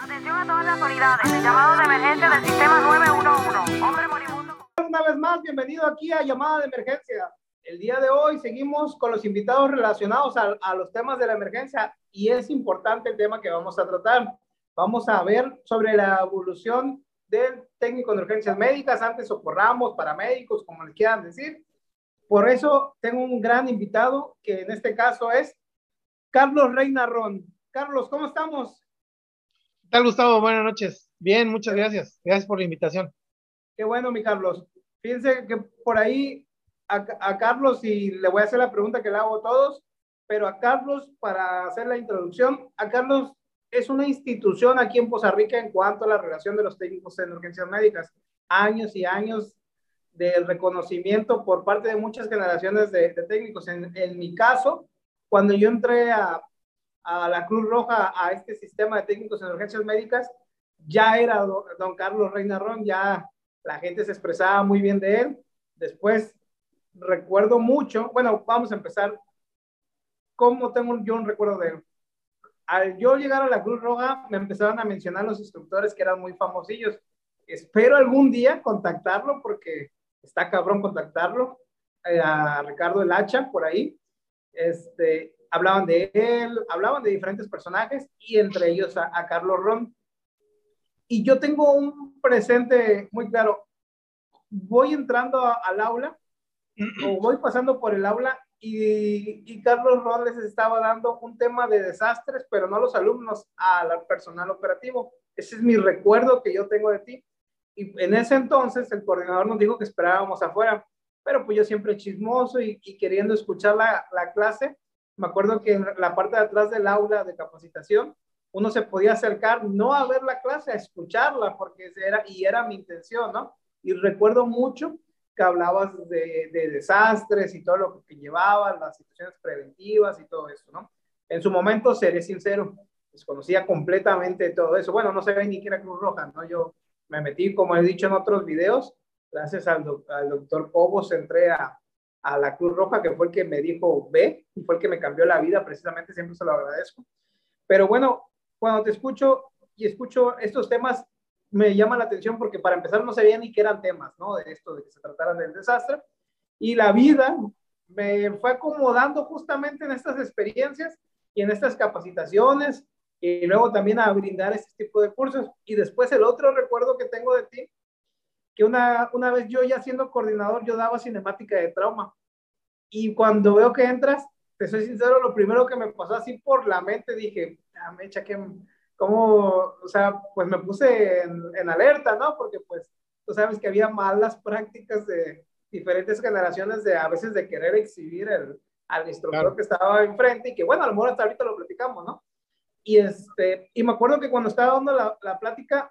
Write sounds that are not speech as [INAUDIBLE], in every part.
Atención a todas las unidades. Llamado de emergencia del sistema 911. Hombre moribundo. Una vez más, bienvenido aquí a Llamada de Emergencia. El día de hoy seguimos con los invitados relacionados a, a, los temas de la emergencia y es importante el tema que vamos a tratar. Vamos a ver sobre la evolución del técnico de urgencias médicas, antes socorramos, paramédicos, como les quieran decir. Por eso tengo un gran invitado, que en este caso es Carlos Reinarrón. Carlos, ¿cómo estamos? ¿Qué tal, Gustavo? Buenas noches. Bien, muchas gracias. Gracias por la invitación. Qué bueno, mi Carlos. Fíjense que por ahí a, a, Carlos, y le voy a hacer la pregunta que le hago a todos, pero a Carlos, para hacer la introducción, a Carlos es una institución aquí en Poza Rica en cuanto a la relación de los técnicos en urgencias médicas. Años y años de reconocimiento por parte de muchas generaciones de, de técnicos. En, en, mi caso, cuando yo entré a, a, la Cruz Roja, a este sistema de técnicos en urgencias médicas, ya era don, Carlos Reinarrón, ya la gente se expresaba muy bien de él. Después, recuerdo mucho, bueno, vamos a empezar. ¿Cómo tengo yo un recuerdo de él? Al yo llegar a la Cruz Roja, me empezaron a mencionar los instructores que eran muy famosillos. Espero algún día contactarlo porque está cabrón contactarlo, eh, a Ricardo El Hacha, por ahí. Este, hablaban de él, hablaban de diferentes personajes y entre ellos a, a Carlos Ron. Y yo tengo un presente muy claro. Voy entrando a, al aula [CLEARS THROAT] o voy pasando por el aula y, y, Carlos Ron les estaba dando un tema de desastres, pero no a los alumnos, al personal operativo. Ese es mi recuerdo que yo tengo de ti. Y en ese entonces el coordinador nos dijo que esperábamos afuera, pero pues yo siempre chismoso y, y queriendo escuchar la, la, clase, me acuerdo que en la parte de atrás del aula de capacitación, uno se podía acercar no a ver la clase, a escucharla, porque era, y era mi intención, ¿no? Y recuerdo mucho que hablabas de, de desastres y todo lo que llevaban, las situaciones preventivas y todo eso, ¿no? En su momento, seré sincero, desconocía completamente todo eso. Bueno, no sabía ni que era Cruz Roja, ¿no? Yo me metí, como he dicho en otros videos, gracias al, do, al doctor Cobos entré a, a, la Cruz Roja, que fue el que me dijo ve, y fue el que me cambió la vida, precisamente siempre se lo agradezco. Pero bueno, cuando te escucho y escucho estos temas, me llama la atención porque para empezar no sabía ni qué eran temas, ¿no? De esto, de que se trataran del desastre. Y la vida me fue acomodando justamente en estas experiencias y en estas capacitaciones y luego también a brindar este tipo de cursos. Y después el otro recuerdo que tengo de ti, que una, una vez yo ya siendo coordinador, yo daba cinemática de trauma. Y cuando veo que entras, te soy sincero, lo primero que me pasó así por la mente, dije, ah, mecha, que como, o sea, pues me puse en, en, alerta, ¿no? Porque pues tú sabes que había malas prácticas de diferentes generaciones de a veces de querer exhibir el, al instructor claro. que estaba enfrente y que bueno, a lo mejor hasta ahorita lo platicamos, ¿no? Y, este, y me acuerdo que cuando estaba dando la, la plática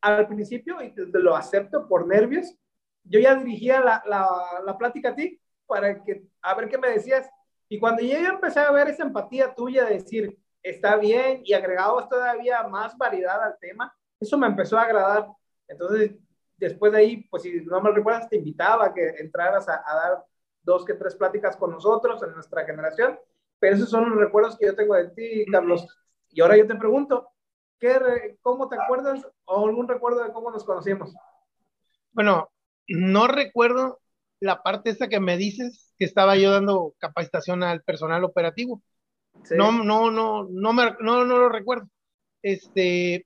al principio, y te, te lo acepto por nervios, yo ya dirigía la, la, la, plática a ti para que, a ver qué me decías. Y cuando yo empecé a ver esa empatía tuya de decir, está bien, y agregabas todavía más variedad al tema, eso me empezó a agradar. Entonces, después de ahí, pues si no me recuerdas, te invitaba a que entraras a, a dar dos que tres pláticas con nosotros en nuestra generación. Pero esos son los recuerdos que yo tengo de ti, Carlos. Y ahora yo te pregunto, ¿qué, ¿cómo te acuerdas o algún recuerdo de cómo nos conocimos? Bueno, no recuerdo la parte esta que me dices que estaba yo dando capacitación al personal operativo. Sí. No, no, no, no, me, no, no lo recuerdo. Este,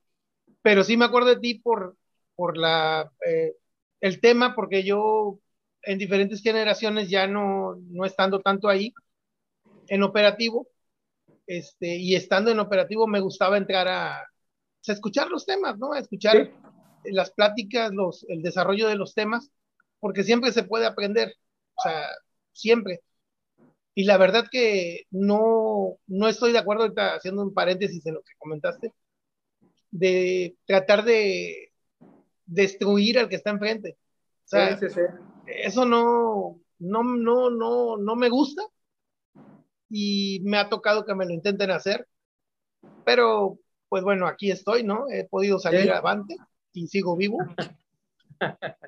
pero sí me acuerdo de ti por, por la, eh, el tema, porque yo en diferentes generaciones ya no, no estando tanto ahí en operativo, este, y estando en operativo me gustaba entrar a, a escuchar los temas, ¿no? A escuchar sí. las pláticas, los, el desarrollo de los temas, porque siempre se puede aprender, o sea, siempre. Y la verdad que no, no estoy de acuerdo, ahorita haciendo un paréntesis en lo que comentaste, de tratar de destruir al que está enfrente. O sea, sí, sí, sí. eso no, no, no, no, no me gusta y me ha tocado que me lo intenten hacer, pero pues bueno, aquí estoy, ¿no? He podido salir ¿Sí? avante y sigo vivo.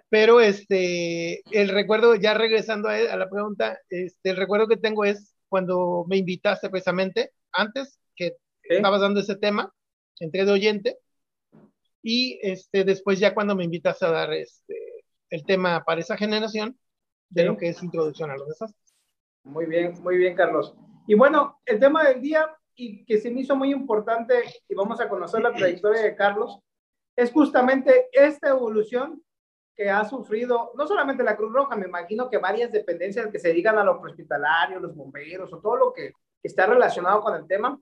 Pero este, el recuerdo, ya regresando a, a, la pregunta, este, el recuerdo que tengo es cuando me invitaste precisamente, antes que ¿Sí? estabas dando ese tema, entré de oyente, Y este, después ya cuando me invitas a dar este, el tema para esa generación de lo que es introducción a los desastres. Muy bien, muy bien, Carlos. Y bueno, el tema del día y que se me hizo muy importante y vamos a conocer la trayectoria de Carlos, es justamente esta evolución que ha sufrido no solamente la Cruz Roja, me imagino que varias dependencias que se dedican a lo hospitalario, los bomberos o todo lo que está relacionado con el tema,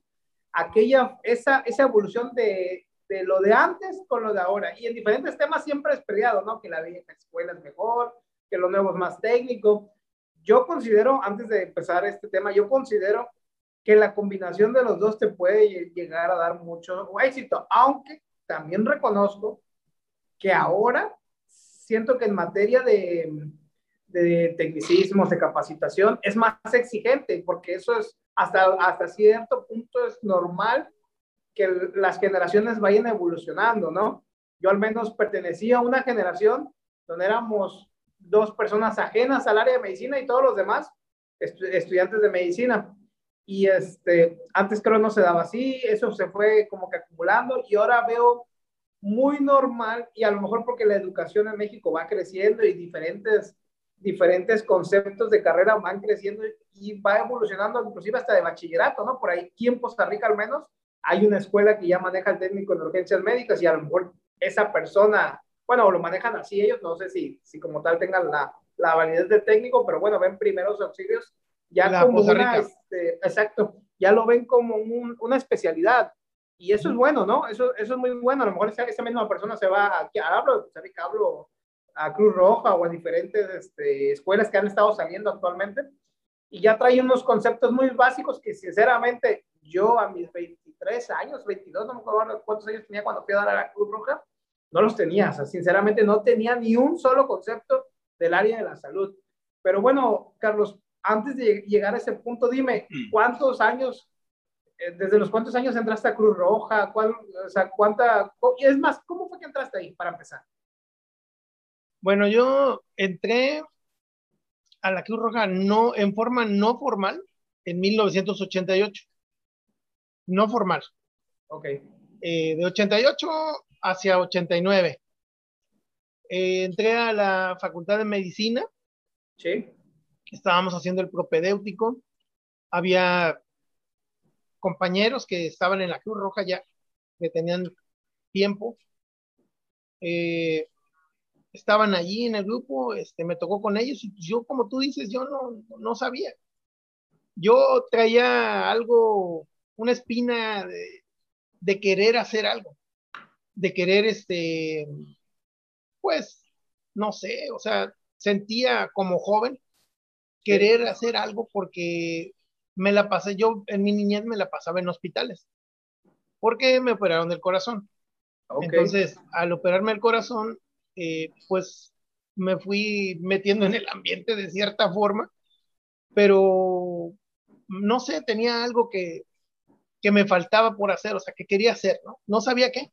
aquella, esa, esa evolución de, de lo de antes con lo de ahora. Y en diferentes temas siempre es peleado, ¿no? Que la vieja escuela es mejor, que lo nuevo es más técnico. Yo considero, antes de empezar este tema, yo considero que la combinación de los dos te puede llegar a dar mucho éxito, aunque también reconozco que ahora siento que en materia de, de tecnicismos, de capacitación, es más exigente, porque eso es hasta, hasta cierto punto es normal que las generaciones vayan evolucionando, ¿no? Yo al menos pertenecía a una generación donde éramos dos personas ajenas al área de medicina y todos los demás estudiantes de medicina. Y este, antes creo no se daba así, eso se fue como que acumulando y ahora veo muy normal y a lo mejor porque la educación en México va creciendo y diferentes, diferentes conceptos de carrera van creciendo y va evolucionando inclusive hasta de bachillerato, ¿no? Por ahí aquí en Costa Rica al menos hay una escuela que ya maneja el técnico en urgencias médicas y a lo mejor esa persona, bueno, lo manejan así ellos, no sé si, si como tal tengan la, la validez de técnico, pero bueno, ven primeros auxilios ya como una, este, exacto, ya lo ven como un, una especialidad y eso es bueno, ¿no? Eso, eso es muy bueno. A lo mejor esa, esa misma persona se va aquí a hablo, hablo a Cruz Roja o a diferentes este, escuelas que han estado saliendo actualmente y ya trae unos conceptos muy básicos que sinceramente yo a mis 23 años, 22, no me acuerdo cuántos años tenía cuando fui a dar a la Cruz Roja, no los tenía. O sea, sinceramente no tenía ni un solo concepto del área de la salud. Pero bueno, Carlos, antes de llegar a ese punto, dime, mm. ¿cuántos años ¿Desde los cuántos años entraste a Cruz Roja? ¿Cuál, o sea, cuánta, y es más, ¿cómo fue que entraste ahí para empezar? Bueno, yo entré a la Cruz Roja no, en forma no formal en 1988. No formal. Ok. Eh, de 88 hacia 89. Eh, entré a la Facultad de Medicina. Sí. Estábamos haciendo el propedéutico. Había compañeros que estaban en la Cruz Roja ya, que tenían tiempo, eh, estaban allí en el grupo, este, me tocó con ellos y yo, como tú dices, yo no, no sabía. Yo traía algo, una espina de, de querer hacer algo, de querer, este, pues, no sé, o sea, sentía como joven querer hacer algo porque me la pasé, yo en mi niñez me la pasaba en hospitales, porque me operaron del corazón. Entonces, al operarme el corazón, eh, pues me fui metiendo en el ambiente de cierta forma, pero no sé, tenía algo que, que me faltaba por hacer, o sea, que quería hacer, ¿no? No sabía qué.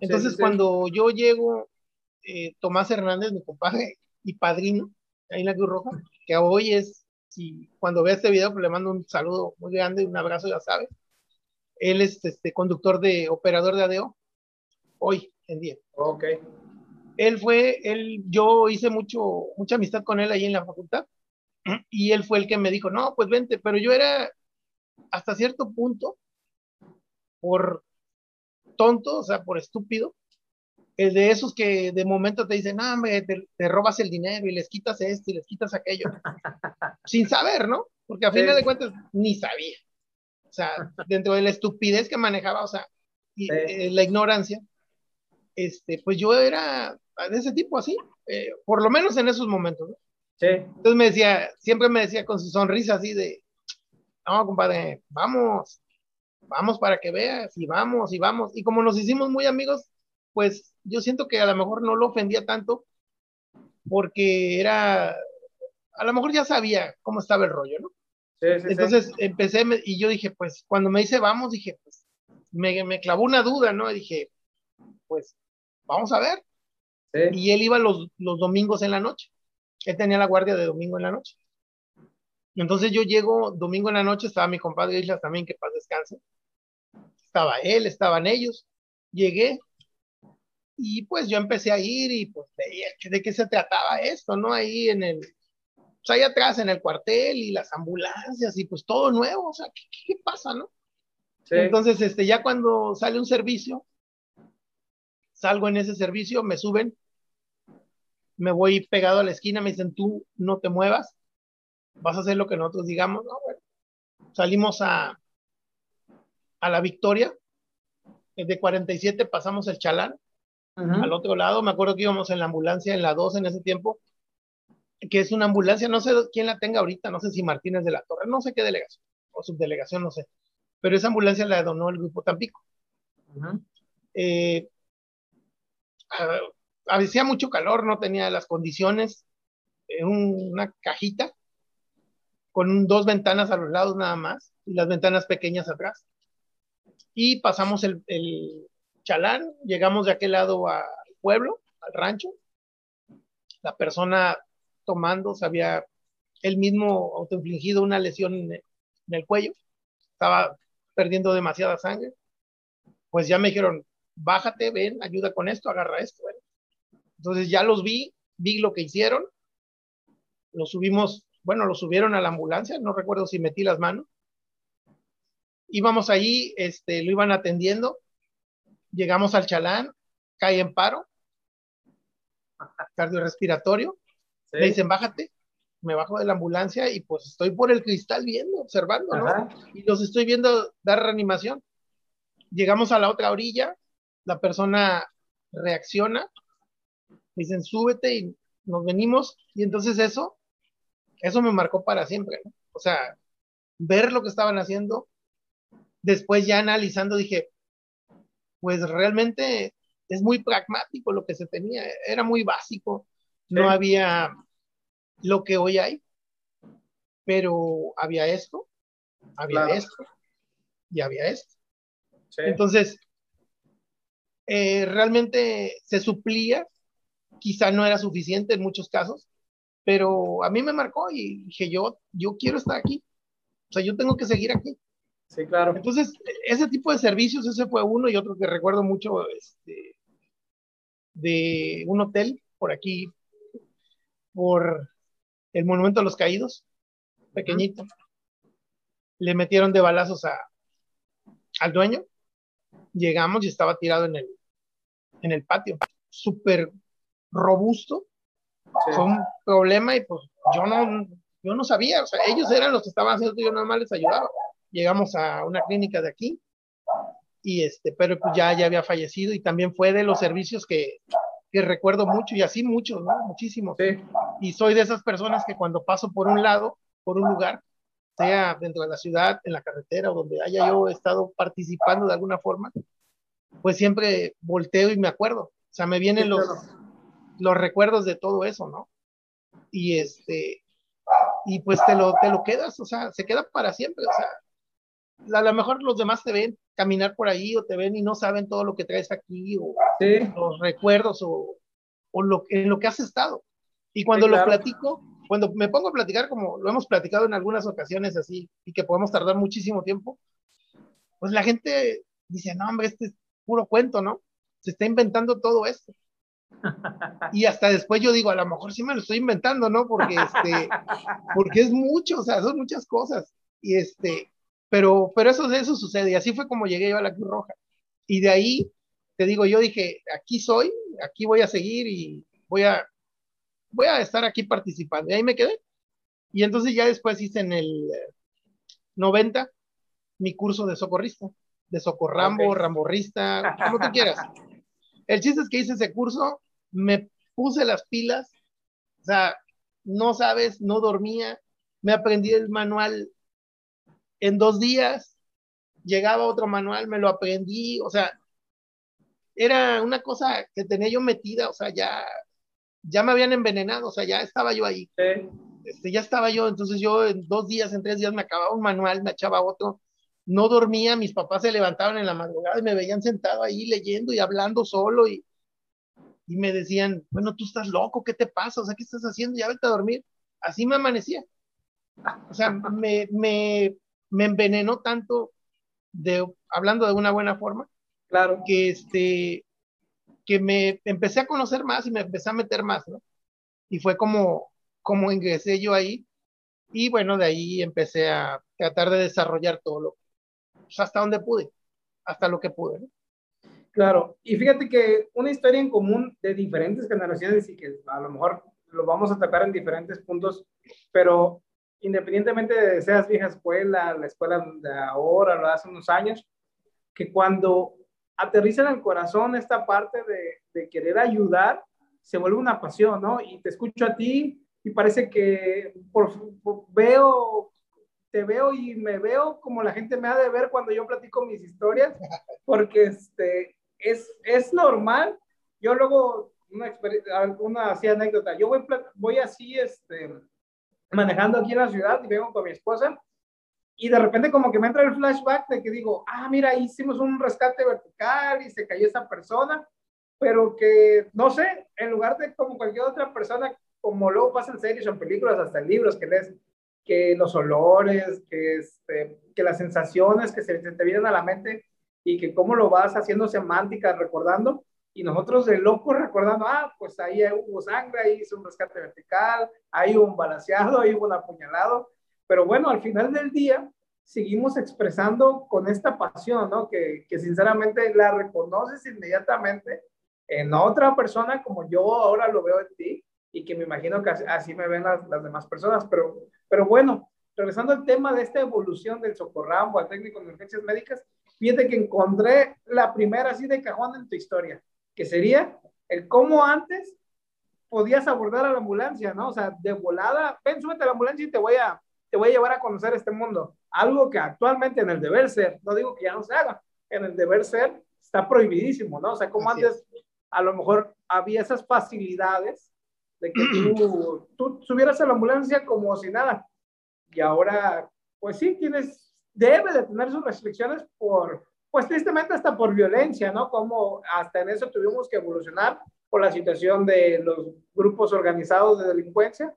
Entonces, cuando yo llego, eh, Tomás Hernández, mi compadre y padrino, ahí en la Cruz Roja, que hoy es si cuando vea este video, pues le mando un saludo muy grande y un abrazo, ya sabe. Él es este conductor de operador de ADO, hoy en día. Ok. Él fue, él, yo hice mucho, mucha amistad con él ahí en la facultad y él fue el que me dijo, no, pues vente, pero yo era hasta cierto punto, por tonto, o sea, por estúpido, el de esos que de momento te dicen, no, hombre, te, robas el dinero y les quitas esto y les quitas aquello, [LAUGHS] sin saber, ¿no? Porque a final de cuentas ni sabía. O sea, [LAUGHS] dentro de la estupidez que manejaba, o sea, y, eh, la ignorancia, este, pues yo era de ese tipo así, eh, por lo menos en esos momentos, ¿no? Sí. Entonces me decía, siempre me decía con su sonrisa así de, no, compadre, vamos, vamos para que veas, y vamos, y vamos. Y como nos hicimos muy amigos, pues yo siento que a lo mejor no lo ofendía tanto porque era, a lo mejor ya sabía cómo estaba el rollo, ¿no? Sí, sí, Entonces empecé y yo dije, pues cuando me dice vamos, dije, pues me, me clavó una duda, ¿no? Y dije, pues vamos a ver. Y él iba los, los domingos en la noche. Él tenía la guardia de domingo en la noche. Entonces yo llego domingo en la noche, estaba mi compadre Islas también, que paz descanse. Estaba él, estaban ellos. Llegué, Y pues yo empecé a ir y pues veía de qué se trataba esto, ¿no? Ahí en el, pues ahí atrás en el cuartel y las ambulancias y pues todo nuevo, o sea, ¿qué, qué pasa, no? Entonces, este, ya cuando sale un servicio, salgo en ese servicio, me suben, me voy pegado a la esquina, me dicen, tú no te muevas, vas a hacer lo que nosotros digamos, no, bueno. Salimos a, a la Victoria, de 47 pasamos el Chalán, al otro lado, me acuerdo que íbamos en la ambulancia en la 2 en ese tiempo, que es una ambulancia, no sé quién la tenga ahorita, no sé si Martínez de la Torre, no sé qué delegación o subdelegación, no sé, pero esa ambulancia la donó el grupo Tampico. Eh, ah, hacía mucho calor, no tenía las condiciones, eh, una cajita con dos ventanas a los lados nada más y las ventanas pequeñas atrás. Y pasamos el, el chalán, llegamos de aquel lado al pueblo, al rancho. La persona tomando se había él mismo autoinfligido una lesión en el cuello, estaba perdiendo demasiada sangre. Pues ya me dijeron, bájate, ven, ayuda con esto, agarra esto. Entonces ya los vi, vi lo que hicieron, lo subimos, bueno, lo subieron a la ambulancia, no recuerdo si metí las manos. Íbamos allí, este, lo iban atendiendo, llegamos al chalán, cae en paro, cardiorrespiratorio, le dicen, bájate, me bajo de la ambulancia y pues estoy por el cristal viendo, observando, ¿no? Y los estoy viendo dar reanimación. Llegamos a la otra orilla, la persona reacciona, dicen, súbete y nos venimos, y entonces eso, eso me marcó para siempre, ¿no? O sea, ver lo que estaban haciendo, después ya analizando dije, pues realmente es muy pragmático lo que se tenía, era muy básico, no había lo que hoy hay, pero había esto, había esto y había esto. Entonces, eh, realmente se suplía, quizá no era suficiente en muchos casos, pero a mí me marcó y dije, yo, yo quiero estar aquí, o sea, yo tengo que seguir aquí. Sí, claro. Entonces, ese tipo de servicios, ese fue uno y otro que recuerdo mucho, este, de un hotel por aquí, por el Monumento a los Caídos, pequeñito. Le metieron de balazos a, al dueño. Llegamos y estaba tirado en el, en el patio, súper robusto. Fue un problema y pues yo no, yo no sabía, o sea, ellos eran los que estaban haciendo, yo nada más les ayudaba. Llegamos a una clínica de aquí y este, pero pues ya, ya había fallecido y también fue de los servicios que, que recuerdo mucho y así muchos, ¿no? Muchísimos. Sí. Y soy de esas personas que cuando paso por un lado, por un lugar, sea dentro de la ciudad, en la carretera o donde haya yo estado participando de alguna forma, pues siempre volteo y me acuerdo. O sea, me vienen los, los recuerdos de todo eso, ¿no? Y este, y pues te lo, te lo quedas, o sea, se queda para siempre, o sea, a lo mejor los demás te ven caminar por ahí o te ven y no saben todo lo que traes aquí o los recuerdos o, o lo, en lo que has estado. Y cuando lo platico, cuando me pongo a platicar como lo hemos platicado en algunas ocasiones así y que podemos tardar muchísimo tiempo, pues la gente dice, no, hombre, este es puro cuento, ¿no? Se está inventando todo esto. [LAUGHS] Y hasta después yo digo, a lo mejor sí me lo estoy inventando, ¿no? Porque, este, [LAUGHS] porque es mucho, o sea, son muchas cosas. Y este, pero, pero eso, eso sucede, y así fue como llegué yo a la Cruz Roja. Y de ahí, te digo, yo dije, aquí soy, aquí voy a seguir y voy a, voy a estar aquí participando. Y ahí me quedé. Y entonces ya después hice en el 90 mi curso de socorrista, de socorrambo, ramborrista, [LAUGHS] como tú quieras. El chiste es que hice ese curso, me puse las pilas, o sea, no sabes, no dormía, me aprendí el manual en dos días llegaba otro manual, me lo aprendí, o sea, era una cosa que tenía yo metida, o sea, ya, ya me habían envenenado, o sea, ya estaba yo ahí. Este, ya estaba yo, entonces yo en dos días, en tres días me acababa un manual, me echaba otro, no dormía, mis papás se levantaban en la madrugada y me veían sentado ahí leyendo y hablando solo y, y me decían, bueno, tú estás loco, ¿qué te pasa? O sea, ¿qué estás haciendo? Ya vete a dormir. Así me amanecía. O sea, me, me, me envenenó tanto, de, hablando de una buena forma, claro. que este, que me empecé a conocer más y me empecé a meter más, ¿no? Y fue como, como ingresé yo ahí. Y bueno, de ahí empecé a tratar de desarrollar todo lo, pues, hasta donde pude, hasta lo que pude. ¿no? Claro, y fíjate que una historia en común de diferentes generaciones y que a lo mejor lo vamos a tocar en diferentes puntos, pero independientemente de seas vieja escuela, la escuela de ahora, lo de hace unos años, que cuando aterriza en el corazón esta parte de, de querer ayudar, se vuelve una pasión, ¿no? Y te escucho a ti y parece que por, veo, te veo y me veo como la gente me ha de ver cuando yo platico mis historias, [LAUGHS] porque este, es, es normal. Yo luego, una, una así anécdota, yo voy, voy así, este, manejando aquí en la ciudad y vengo con mi esposa y de repente como que me entra el flashback de que digo, ah, mira, hicimos un rescate vertical y se cayó esa persona, pero que, no sé, en lugar de como cualquier otra persona, como luego pasa en series o en películas, hasta en libros, que lees, que los olores, que, este, que las sensaciones que se, te vienen a la mente y que cómo lo vas haciendo semántica, recordando, y nosotros de loco recordando, ah, pues ahí hubo sangre, ahí hizo un rescate vertical, ahí hubo un balanceado, ahí hubo un apuñalado, pero bueno, al final del día seguimos expresando con esta pasión, ¿no? Que, que sinceramente la reconoces inmediatamente en otra persona como yo ahora lo veo en ti y que me imagino que así, me ven las, las, demás personas, pero, pero bueno, regresando al tema de esta evolución del socorramo al técnico de emergencias médicas, fíjate que encontré la primera así de cajón en tu historia que sería el cómo antes podías abordar a la ambulancia, ¿no? O sea, de volada, ven, súbete a la ambulancia y te voy a, te voy a llevar a conocer este mundo. Algo que actualmente en el deber ser, no digo que ya no se haga, en el deber ser está prohibidísimo, ¿no? O sea, como antes a lo mejor había esas facilidades de que tú, tú subieras a la ambulancia como si nada. Y ahora, pues sí, tienes, debe de tener sus restricciones por, pues tristemente hasta por violencia, ¿no? Como hasta en eso tuvimos que evolucionar por la situación de los grupos organizados de delincuencia,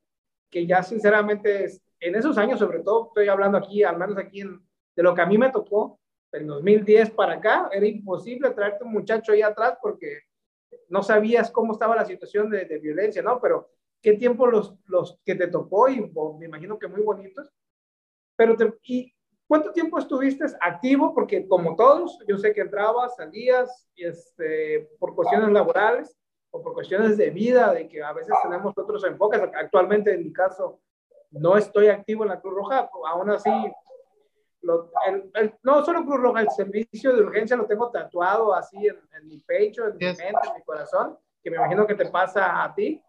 que ya sinceramente en esos años, sobre todo estoy hablando aquí, al menos aquí de lo que a mí me tocó, en 2010 para acá, era imposible traerte un muchacho ahí atrás porque no sabías cómo estaba la situación de, de violencia, ¿no? Pero qué tiempo los, los que te tocó y me imagino que muy bonitos. Pero te, y ¿Cuánto tiempo estuviste activo? Porque como todos, yo sé que entrabas, salías, y este, por cuestiones laborales o por cuestiones de vida, de que a veces tenemos otros enfoques. Actualmente, en mi caso, no estoy activo en la Cruz Roja, aún así, lo, el, no solo Cruz Roja, el servicio de urgencia lo tengo tatuado así en, en mi pecho, en mi mente, en mi corazón, que me imagino que te pasa a ti.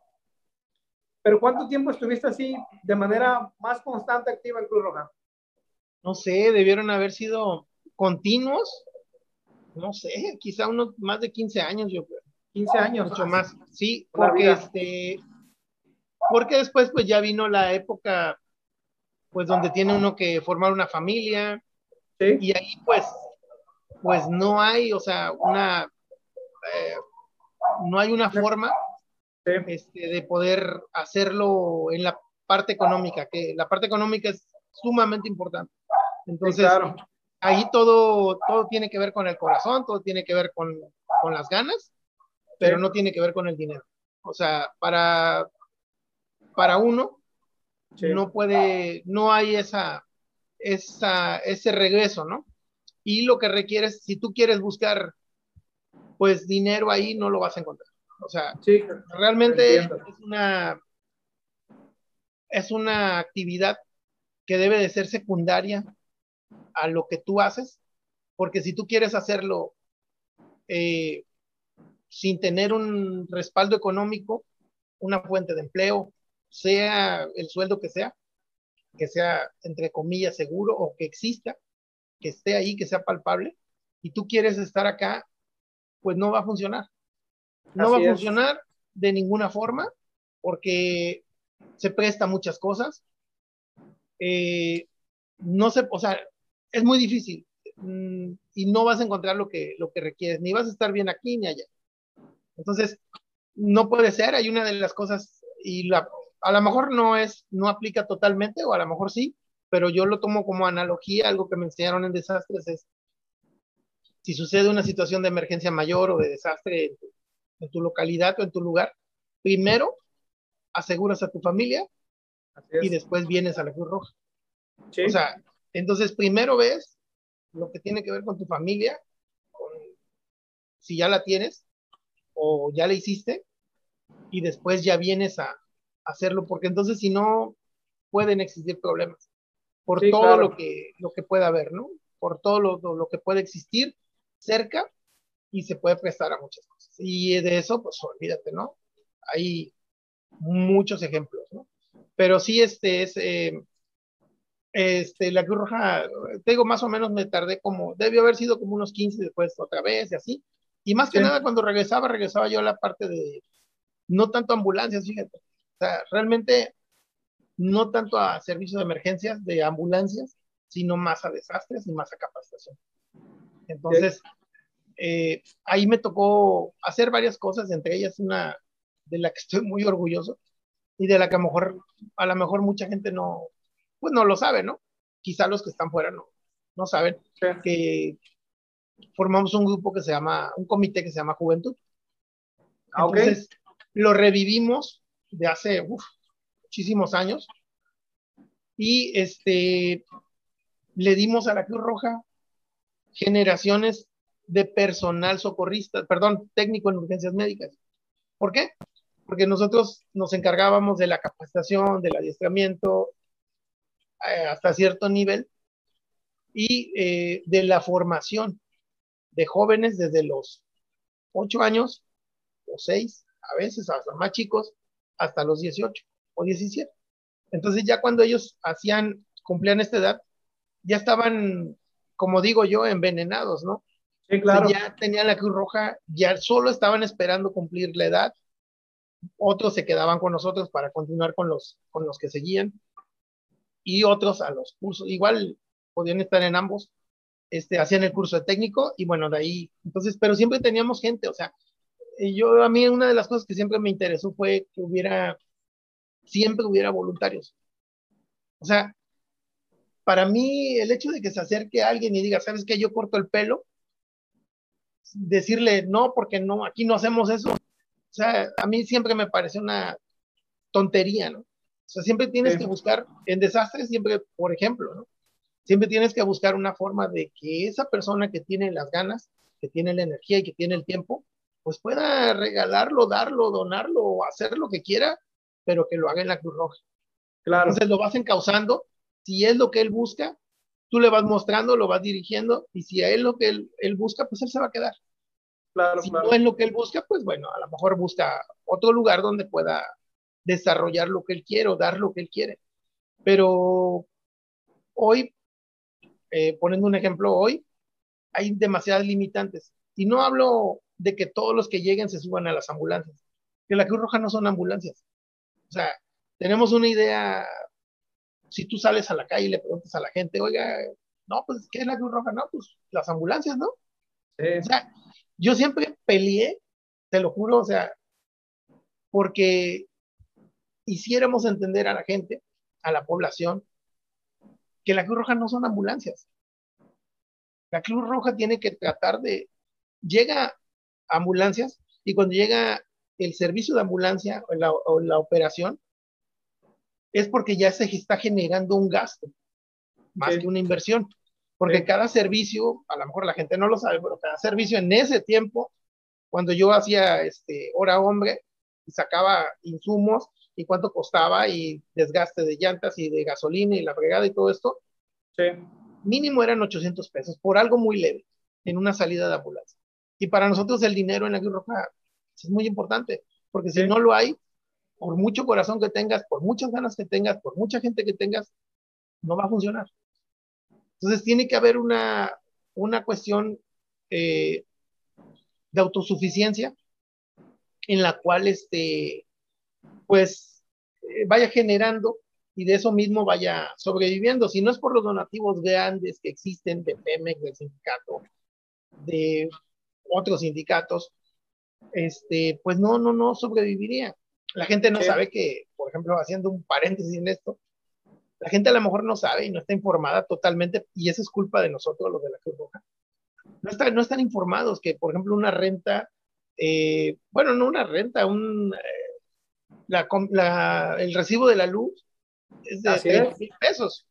Pero ¿cuánto tiempo estuviste así de manera más constante activa en Cruz Roja? No sé, debieron haber sido continuos, no sé, quizá unos más de 15 años, yo creo. 15 años. Mucho más, sí, porque este, porque después pues ya vino la época, pues donde tiene uno que formar una familia, ¿Sí? y ahí pues, pues no hay, o sea, una, eh, no hay una forma sí. este, de poder hacerlo en la parte económica, que la parte económica es sumamente importante. Entonces, claro. ahí todo, todo tiene que ver con el corazón, todo tiene que ver con, con las ganas, pero sí. no tiene que ver con el dinero. O sea, para, para uno, sí. no puede, no hay esa, esa, ese regreso, ¿no? Y lo que requieres, si tú quieres buscar, pues dinero ahí, no lo vas a encontrar. O sea, sí, realmente es una, es una actividad que debe de ser secundaria a lo que tú haces, porque si tú quieres hacerlo eh, sin tener un respaldo económico, una fuente de empleo, sea el sueldo que sea, que sea entre comillas seguro o que exista, que esté ahí, que sea palpable, y tú quieres estar acá, pues no va a funcionar. No Así va a es. funcionar de ninguna forma porque se presta muchas cosas. Eh, no sé, o sea, es muy difícil mm, y no vas a encontrar lo que, lo que requieres, ni vas a estar bien aquí ni allá. Entonces, no puede ser, hay una de las cosas, y la, a lo mejor no es, no aplica totalmente, o a lo mejor sí, pero yo lo tomo como analogía, algo que me enseñaron en desastres es, si sucede una situación de emergencia mayor o de desastre en tu localidad o en tu lugar, primero aseguras a tu familia y después vienes a la Cruz Roja. O sea, entonces primero ves lo que tiene que ver con tu familia, si ya la tienes o ya la hiciste, y después ya vienes a, hacerlo, porque entonces si no pueden existir problemas por todo lo, que, lo que pueda haber, ¿no? Por todo lo, lo, que puede existir cerca y se puede prestar a muchas cosas. Y de eso, pues olvídate, ¿no? Hay muchos ejemplos, ¿no? Pero sí, este es, eh, este, la Cruz Roja, te digo, más o menos me tardé como, debió haber sido como unos 15 después otra vez y así. Y más que nada cuando regresaba, regresaba yo a la parte de, no tanto ambulancias, fíjate. O sea, realmente no tanto a servicios de emergencias, de ambulancias, sino más a desastres y más a capacitación. Entonces, eh, ahí me tocó hacer varias cosas, entre ellas una de la que estoy muy orgulloso y de la que a lo mejor, a lo mejor mucha gente no, pues no lo sabe, ¿no? Quizá los que están fuera no, no saben que formamos un grupo que se llama, un comité que se llama Juventud. Ah, Entonces, lo revivimos de hace muchísimos años y este, le dimos a la Cruz Roja generaciones de personal socorrista, perdón, técnico en urgencias médicas. ¿Por qué? Porque nosotros nos encargábamos de la capacitación, del adiestramiento eh, hasta cierto nivel y eh, de la formación de jóvenes desde los 8 años o 6, a veces hasta más chicos, hasta los 18 o 17. Entonces ya cuando ellos hacían, cumplían esta edad, ya estaban, como digo yo, envenenados, ¿no? Sí, claro. ya tenían la Cruz Roja, ya solo estaban esperando cumplir la edad. Otros se quedaban con nosotros para continuar con los, con los que seguían. Y otros a los cursos, igual podían estar en ambos, este, hacían el curso de técnico y bueno, de ahí, entonces, pero siempre teníamos gente, o sea, yo a mí una de las cosas que siempre me interesó fue que hubiera, siempre hubiera voluntarios. O sea, para mí el hecho de que se acerque a alguien y diga, ¿sabes qué? Yo corto el pelo, decirle no, porque no, aquí no hacemos eso. O sea, a mí siempre me parece una tontería, ¿no? O sea, siempre tienes que buscar, en desastres, siempre, por ejemplo, ¿no? Siempre tienes que buscar una forma de que esa persona que tiene las ganas, que tiene la energía y que tiene el tiempo, pues pueda regalarlo, darlo, donarlo hacer lo que quiera, pero que lo haga en la Cruz Roja. Claro. Entonces lo vas encauzando, si es lo que él busca, tú le vas mostrando, lo vas dirigiendo, y si a él lo que él, él busca, pues él se va a quedar. Claro, si claro. no es lo que él busca, pues bueno, a lo mejor busca otro lugar donde pueda desarrollar lo que él quiere o dar lo que él quiere. Pero hoy, eh, poniendo un ejemplo, hoy hay demasiadas limitantes. Y no hablo de que todos los que lleguen se suban a las ambulancias, que la Cruz Roja no son ambulancias. O sea, tenemos una idea, si tú sales a la calle y le preguntas a la gente, oiga, no, pues, ¿qué es la Cruz Roja? No, pues las ambulancias, ¿no? O sea, yo siempre peleé, te lo juro, o sea, porque hiciéramos entender a la gente, a la población, que la Cruz Roja no son ambulancias. La Cruz Roja tiene que tratar de, llega ambulancias y cuando llega el servicio de ambulancia o la, o la operación, es porque ya se está generando un gasto más que una inversión. Porque cada servicio, a lo mejor la gente no lo sabe, pero cada servicio en ese tiempo, cuando yo hacía este, hora hombre, sacaba insumos y cuánto costaba y desgaste de llantas y de gasolina y la fregada y todo esto, mínimo eran 800 pesos por algo muy leve en una salida de ambulancia. Y para nosotros el dinero en la Cruz Roja es muy importante, porque si no lo hay, por mucho corazón que tengas, por muchas ganas que tengas, por mucha gente que tengas, no va a funcionar. Entonces tiene que haber una, una cuestión eh, de autosuficiencia en la cual este, pues eh, vaya generando y de eso mismo vaya sobreviviendo. Si no es por los donativos grandes que existen de Pemex, del sindicato, de otros sindicatos, este, pues no, no, no sobreviviría. La gente no sabe que, por ejemplo, haciendo un paréntesis en esto, la gente a lo mejor no sabe y no está informada totalmente, y eso es culpa de nosotros, los de la Cruz Roja. No, está, no están informados que, por ejemplo, una renta eh, bueno, no una renta, un, la, el recibo de la luz es de 30 mil pesos.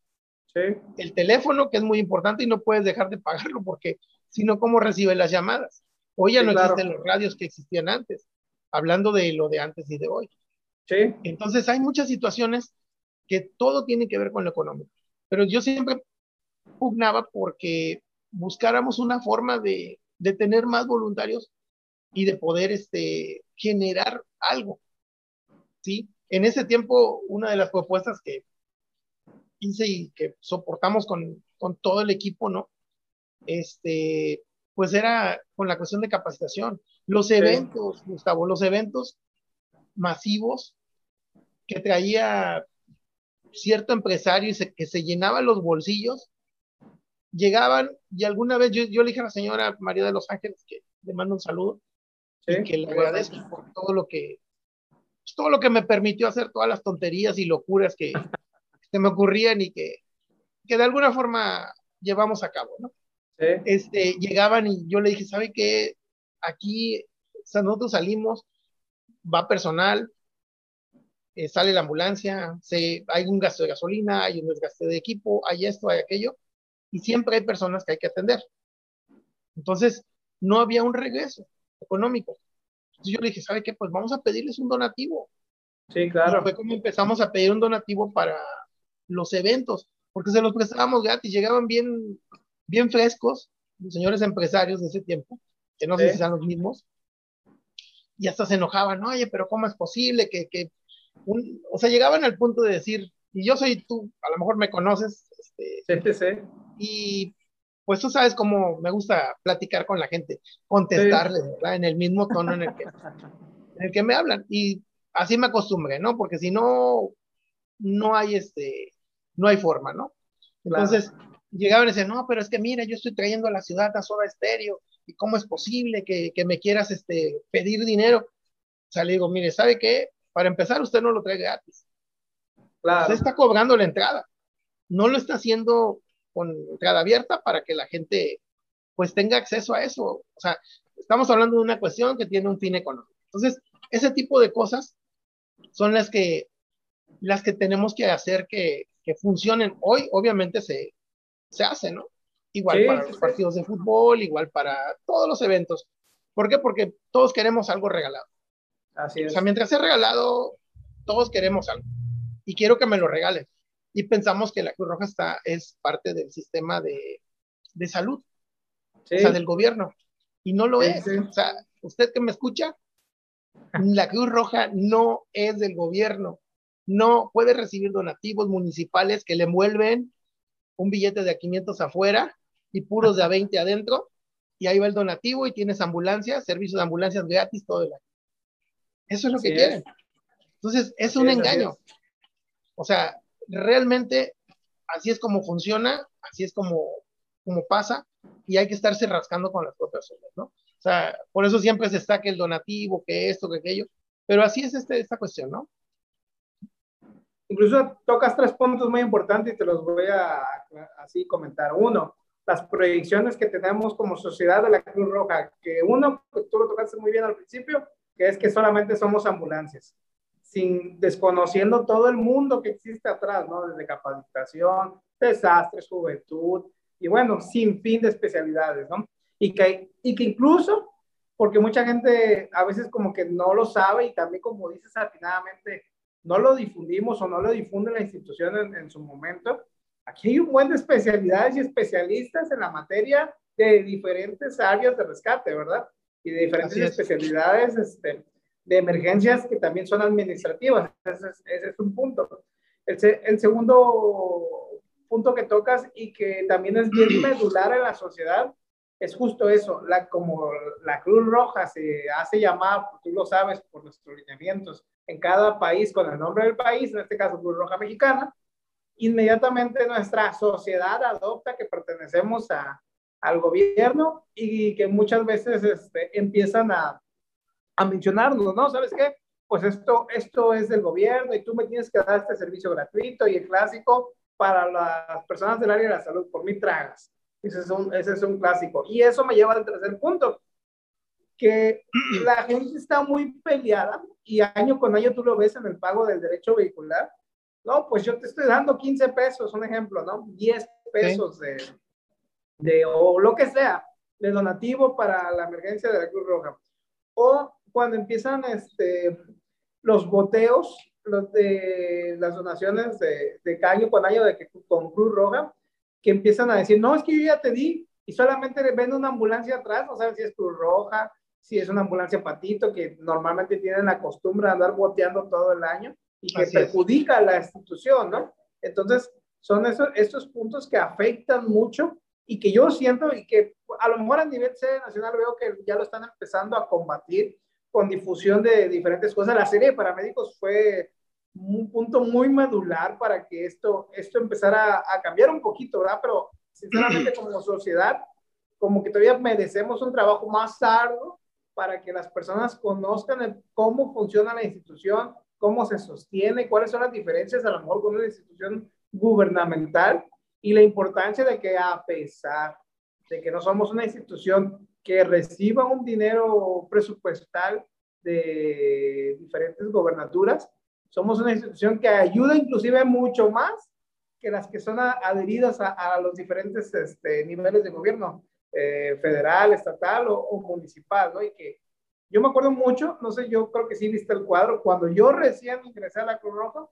Sí. El teléfono, que es muy importante y no puedes dejar de pagarlo porque si no, ¿cómo recibe las llamadas? Hoy ya no existen los radios que existían antes, hablando de lo de antes y de hoy. Sí. Entonces hay muchas situaciones que todo tiene que ver con lo económico, pero yo siempre pugnaba porque buscáramos una forma de, de tener más voluntarios y de poder este, generar algo. ¿Sí? En ese tiempo, una de las propuestas que hice y que soportamos con, con todo el equipo, ¿no? Este, pues era con la cuestión de capacitación. Los eventos, Gustavo, los eventos masivos que traía cierto empresario y que se llenaba los bolsillos, llegaban y alguna vez yo, yo, le dije a la señora María de los Ángeles que le mando un saludo y que le agradezco por todo lo que todo lo que me permitió hacer todas las tonterías y locuras que se me ocurrían y que, que de alguna forma llevamos a cabo, ¿no? Este, llegaban y yo le dije, ¿sabe qué? Aquí nosotros salimos, va personal, eh, sale la ambulancia, se, hay un gasto de gasolina, hay un desgaste de equipo, hay esto, hay aquello, y siempre hay personas que hay que atender. Entonces, no había un regreso económico. Entonces yo le dije, ¿sabe qué? Pues vamos a pedirles un donativo. Sí, claro. Y fue como empezamos a pedir un donativo para los eventos, porque se los prestábamos gratis, llegaban bien, bien frescos, los señores empresarios de ese tiempo, que no sé si sean los mismos, y hasta se enojaban, oye, pero ¿cómo es posible que, que un... o sea, llegaban al punto de decir, y yo soy tú, a lo mejor me conoces, este, sí, sí. y pues tú sabes cómo me gusta platicar con la gente, contestarles, ¿verdad? En el mismo tono en el, que, en el que me hablan. Y así me acostumbré, ¿no? Porque si no, no hay este, no hay forma, ¿no? Entonces, llegaban y decían, no, pero es que mira, yo estoy trayendo a la ciudad a Soda Estéreo, ¿y cómo es posible que, que, me quieras este, pedir dinero? O sea, le digo, mire, ¿sabe qué? Para empezar, usted no lo trae gratis. Claro. Usted está cobrando la entrada. No lo está haciendo con entrada abierta para que la gente pues tenga acceso a eso. O sea, estamos hablando de una cuestión que tiene un fin económico. Entonces, ese tipo de cosas son las que, las que tenemos que hacer que, que funcionen. Hoy, obviamente, se, se hace, ¿no? Igual para los partidos de fútbol, igual para todos los eventos. ¿Por qué? Porque todos queremos algo regalado. Así es. O sea, mientras sea regalado, todos queremos algo. Y quiero que me lo regalen y pensamos que la Cruz Roja está, es parte del sistema de, de salud, sí. o sea, del gobierno, y no lo sí, es. Sí. O sea, usted que me escucha, la Cruz Roja no es del gobierno, no puede recibir donativos municipales que le envuelven un billete de a 500 afuera y puros de a 20 adentro, y ahí va el donativo y tienes ambulancia, servicio de ambulancias gratis todo el año. Eso es lo que quieren. Entonces, es un engaño. O sea, realmente así es como funciona, así es como, como pasa, y hay que estarse rascando con las propias uñas, ¿no? O sea, por eso siempre se está que el donativo, que esto, que aquello, pero así es este, esta cuestión, ¿no? Incluso tocas tres puntos muy importantes y te los voy a así comentar. Uno, las proyecciones que tenemos como sociedad de la Cruz Roja, que uno, tú lo tocaste muy bien al principio, que es que solamente somos ambulancias sin desconociendo todo el mundo que existe atrás, ¿no? Desde capacitación, desastres, juventud y bueno, sin fin de especialidades, ¿no? Y que, y que incluso, porque mucha gente a veces como que no lo sabe y también como dices atinadamente, no lo difundimos o no lo difunde la institución en, en su momento, aquí hay un buen de especialidades y especialistas en la materia de diferentes áreas de rescate, ¿verdad? Y de diferentes especialidades, este, de emergencias que también son administrativas. Ese es, ese es un punto. El, el, segundo punto que tocas y que también es bien [CLEARS THROAT] medular en la sociedad es justo eso, la, como la Cruz Roja se hace llamar, tú lo sabes, por nuestros lineamientos, en cada país con el nombre del país, en este caso Cruz Roja Mexicana, inmediatamente nuestra sociedad adopta que pertenecemos a, al gobierno y que muchas veces este, empiezan a a mencionarnos, ¿no? ¿Sabes qué? Pues esto, esto es del gobierno y tú me tienes que dar este servicio gratuito y el clásico para las personas del área de la salud, por mí tragas. Ese es un, ese es un clásico. Y eso me lleva al tercer punto. que [CLEARS THROAT] la gente está muy peleada y año con año tú lo ves en el pago del derecho vehicular. No, pues yo te estoy dando 15 pesos, un ejemplo, ¿no? 10 pesos de, de, o lo que sea, de donativo para la emergencia de la Cruz Roja. O cuando empiezan este, los boteos, los de las donaciones de, de año con año de que, con Cruz Roja, que empiezan a decir, no, es que yo ya te di, y solamente ven una ambulancia atrás, no saben si es Cruz Roja, si es una ambulancia patito, que normalmente tienen la costumbre de andar boteando todo el año y que perjudica a la institución, ¿no? Entonces, son esos, estos puntos que afectan mucho y que yo siento y que a lo mejor a nivel sede nacional veo que ya lo están empezando a combatir con difusión de diferentes cosas. La serie de paramédicos fue un punto muy medular para que esto, esto empezara a, cambiar un poquito, ¿verdad? Pero sinceramente [CLEARS THROAT] como sociedad, como que todavía merecemos un trabajo más arduo para que las personas conozcan cómo funciona la institución, cómo se sostiene, cuáles son las diferencias a lo mejor con una institución gubernamental y la importancia de que a pesar de que no somos una institución que reciba un dinero presupuestal de diferentes gobernaturas, somos una institución que ayuda inclusive mucho más que las que son adheridas a, los diferentes este, niveles de gobierno, eh, federal, estatal o, municipal, ¿no? Y que yo me acuerdo mucho, no sé, yo creo que sí viste el cuadro, cuando yo recién ingresé a la Cruz Roja,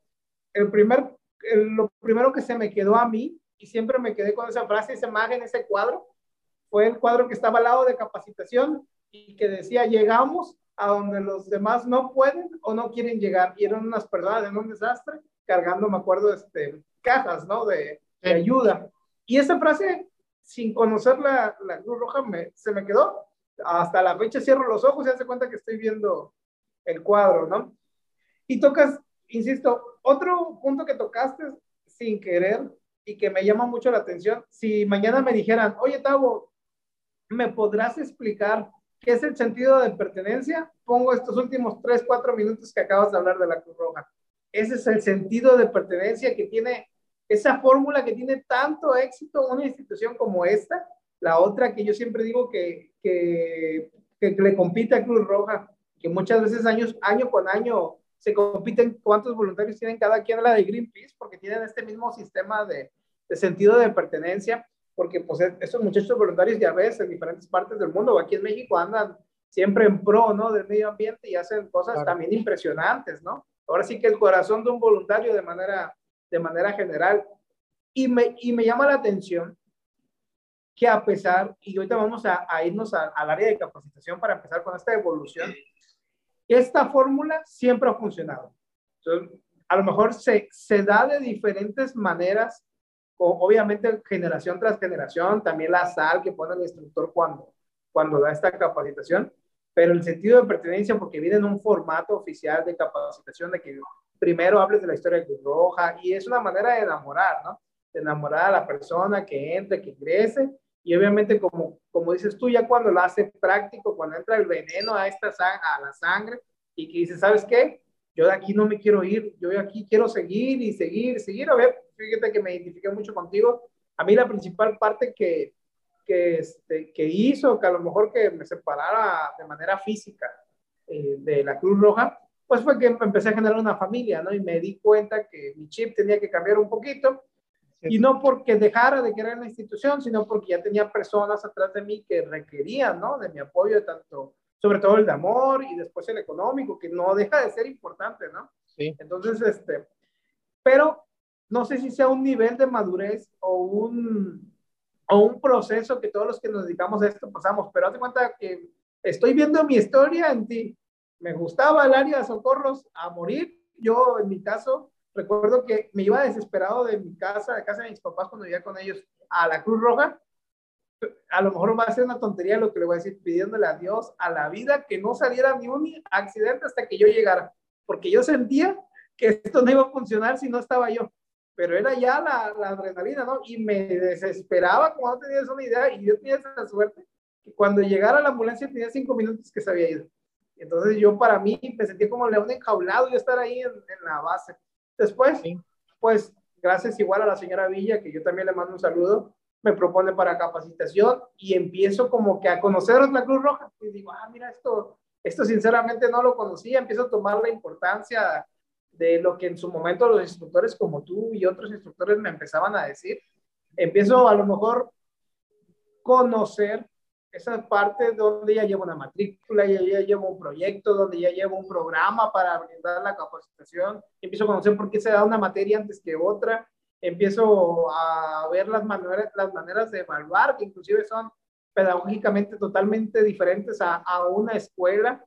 el primer, lo primero que se me quedó a mí, y siempre me quedé con esa frase, esa imagen, ese cuadro, fue el cuadro que estaba al lado de capacitación y que decía, llegamos a donde los demás no pueden o no quieren llegar. Y eran unas personas en un desastre cargando, me acuerdo, este, cajas, ¿no? De, de ayuda. Y esa frase, sin conocer la, la Cruz Roja, me, se me quedó. Hasta la fecha cierro los ojos y hace cuenta que estoy viendo el cuadro, ¿no? Y tocas, insisto, otro punto que tocaste sin querer y que me llama mucho la atención, si mañana me dijeran, oye, Tavo, ¿me podrás explicar qué es el sentido de pertenencia? Pongo estos últimos tres, cuatro minutos que acabas de hablar de la Cruz Roja. Ese es el sentido de pertenencia que tiene esa fórmula que tiene tanto éxito una institución como esta. La otra que yo siempre digo que, que, que le compite a Cruz Roja, que muchas veces años, año con año se compiten cuántos voluntarios tienen cada quien, la de Greenpeace, porque tienen este mismo sistema de, de sentido de pertenencia porque pues e-, esos muchachos voluntarios ya ves en diferentes partes del mundo, aquí en México andan siempre en pro, ¿no? Del medio ambiente y hacen cosas también impresionantes, ¿no? Ahora sí que el corazón de un voluntario de manera, de manera general. Y me, y me llama la atención que a pesar, y ahorita vamos a, a irnos al área de capacitación para empezar con esta evolución, esta fórmula siempre ha funcionado. Entonces, a lo mejor se, se da de diferentes maneras obviamente generación tras generación, también la sal que pone el instructor cuando, cuando da esta capacitación, pero el sentido de pertenencia, porque viene en un formato oficial de capacitación, de que primero hables de la historia de Cruz Roja, y es una manera de enamorar, ¿no? De enamorar a la persona que entre, que ingrese, y obviamente como, como dices tú, ya cuando lo hace práctico, cuando entra el veneno a, esta, a la sangre, y que dice, ¿sabes qué? Yo de aquí no me quiero ir, yo de aquí quiero seguir y seguir, seguir, a ver, fíjate que me identifiqué mucho contigo. A mí la principal parte que, que, este, que hizo que a lo mejor que me separara de manera física eh, de la Cruz Roja, pues fue que empecé a generar una familia, ¿no? Y me di cuenta que mi chip tenía que cambiar un poquito. Y no porque dejara de querer la institución, sino porque ya tenía personas atrás de mí que requerían, ¿no? De mi apoyo, tanto, sobre todo el de amor y después el económico, que no deja de ser importante, ¿no? Sí. Entonces, este, pero no sé si sea un nivel de madurez o un, o un proceso que todos los que nos dedicamos a esto pasamos, pero hazte cuenta que estoy viendo mi historia en ti. Me gustaba el área de socorros a morir. Yo, en mi caso, recuerdo que me iba desesperado de mi casa, de casa de mis papás, cuando iba con ellos a la Cruz Roja. A lo mejor va a ser una tontería lo que le voy a decir, pidiéndole a Dios a la vida que no saliera ni un accidente hasta que yo llegara, porque yo sentía que esto no iba a funcionar si no estaba yo pero era ya la, la, adrenalina, ¿no? Y me desesperaba como no tenías una idea y yo tenía esa suerte que cuando llegara la ambulancia tenía cinco minutos que se había ido. Entonces yo para mí me sentí como león enjaulado y estar ahí en, en la base. Después, pues gracias igual a la señora Villa, que yo también le mando un saludo, me propone para capacitación y empiezo como que a conocer la Cruz Roja. Y digo, ah, mira, esto, esto sinceramente no lo conocía, empiezo a tomar la importancia de lo que en su momento los instructores como tú y otros instructores me empezaban a decir. Empiezo a lo mejor conocer esa parte donde ya llevo una matrícula, ya, ya llevo un proyecto, donde ya llevo un programa para brindar la capacitación, empiezo a conocer por qué se da una materia antes que otra, empiezo a ver las maneras, las maneras de evaluar, que inclusive son pedagógicamente totalmente diferentes a, a una escuela.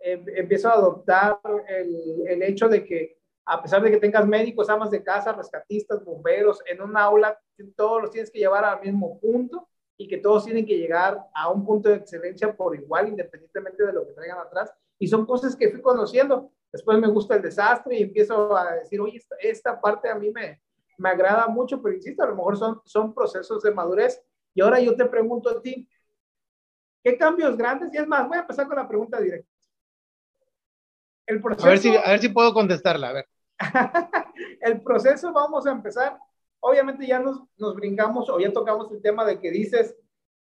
Em, empiezo a adoptar el, el, hecho de que a pesar de que tengas médicos, amas de casa, rescatistas, bomberos, en un aula todos los tienes que llevar al mismo punto y que todos tienen que llegar a un punto de excelencia por igual, independientemente de lo que traigan atrás. Y son cosas que fui conociendo. Después me gusta el desastre y empiezo a decir, oye, esta, esta parte a mí me, me agrada mucho, pero insisto, a lo mejor son, son procesos de madurez. Y ahora yo te pregunto a ti, ¿qué cambios grandes? Y es más, voy a empezar con la pregunta directa. El proceso, a, ver si, a ver si puedo contestarla, a ver. [LAUGHS] el proceso, vamos a empezar. Obviamente ya nos, nos brincamos o ya tocamos el tema de que dices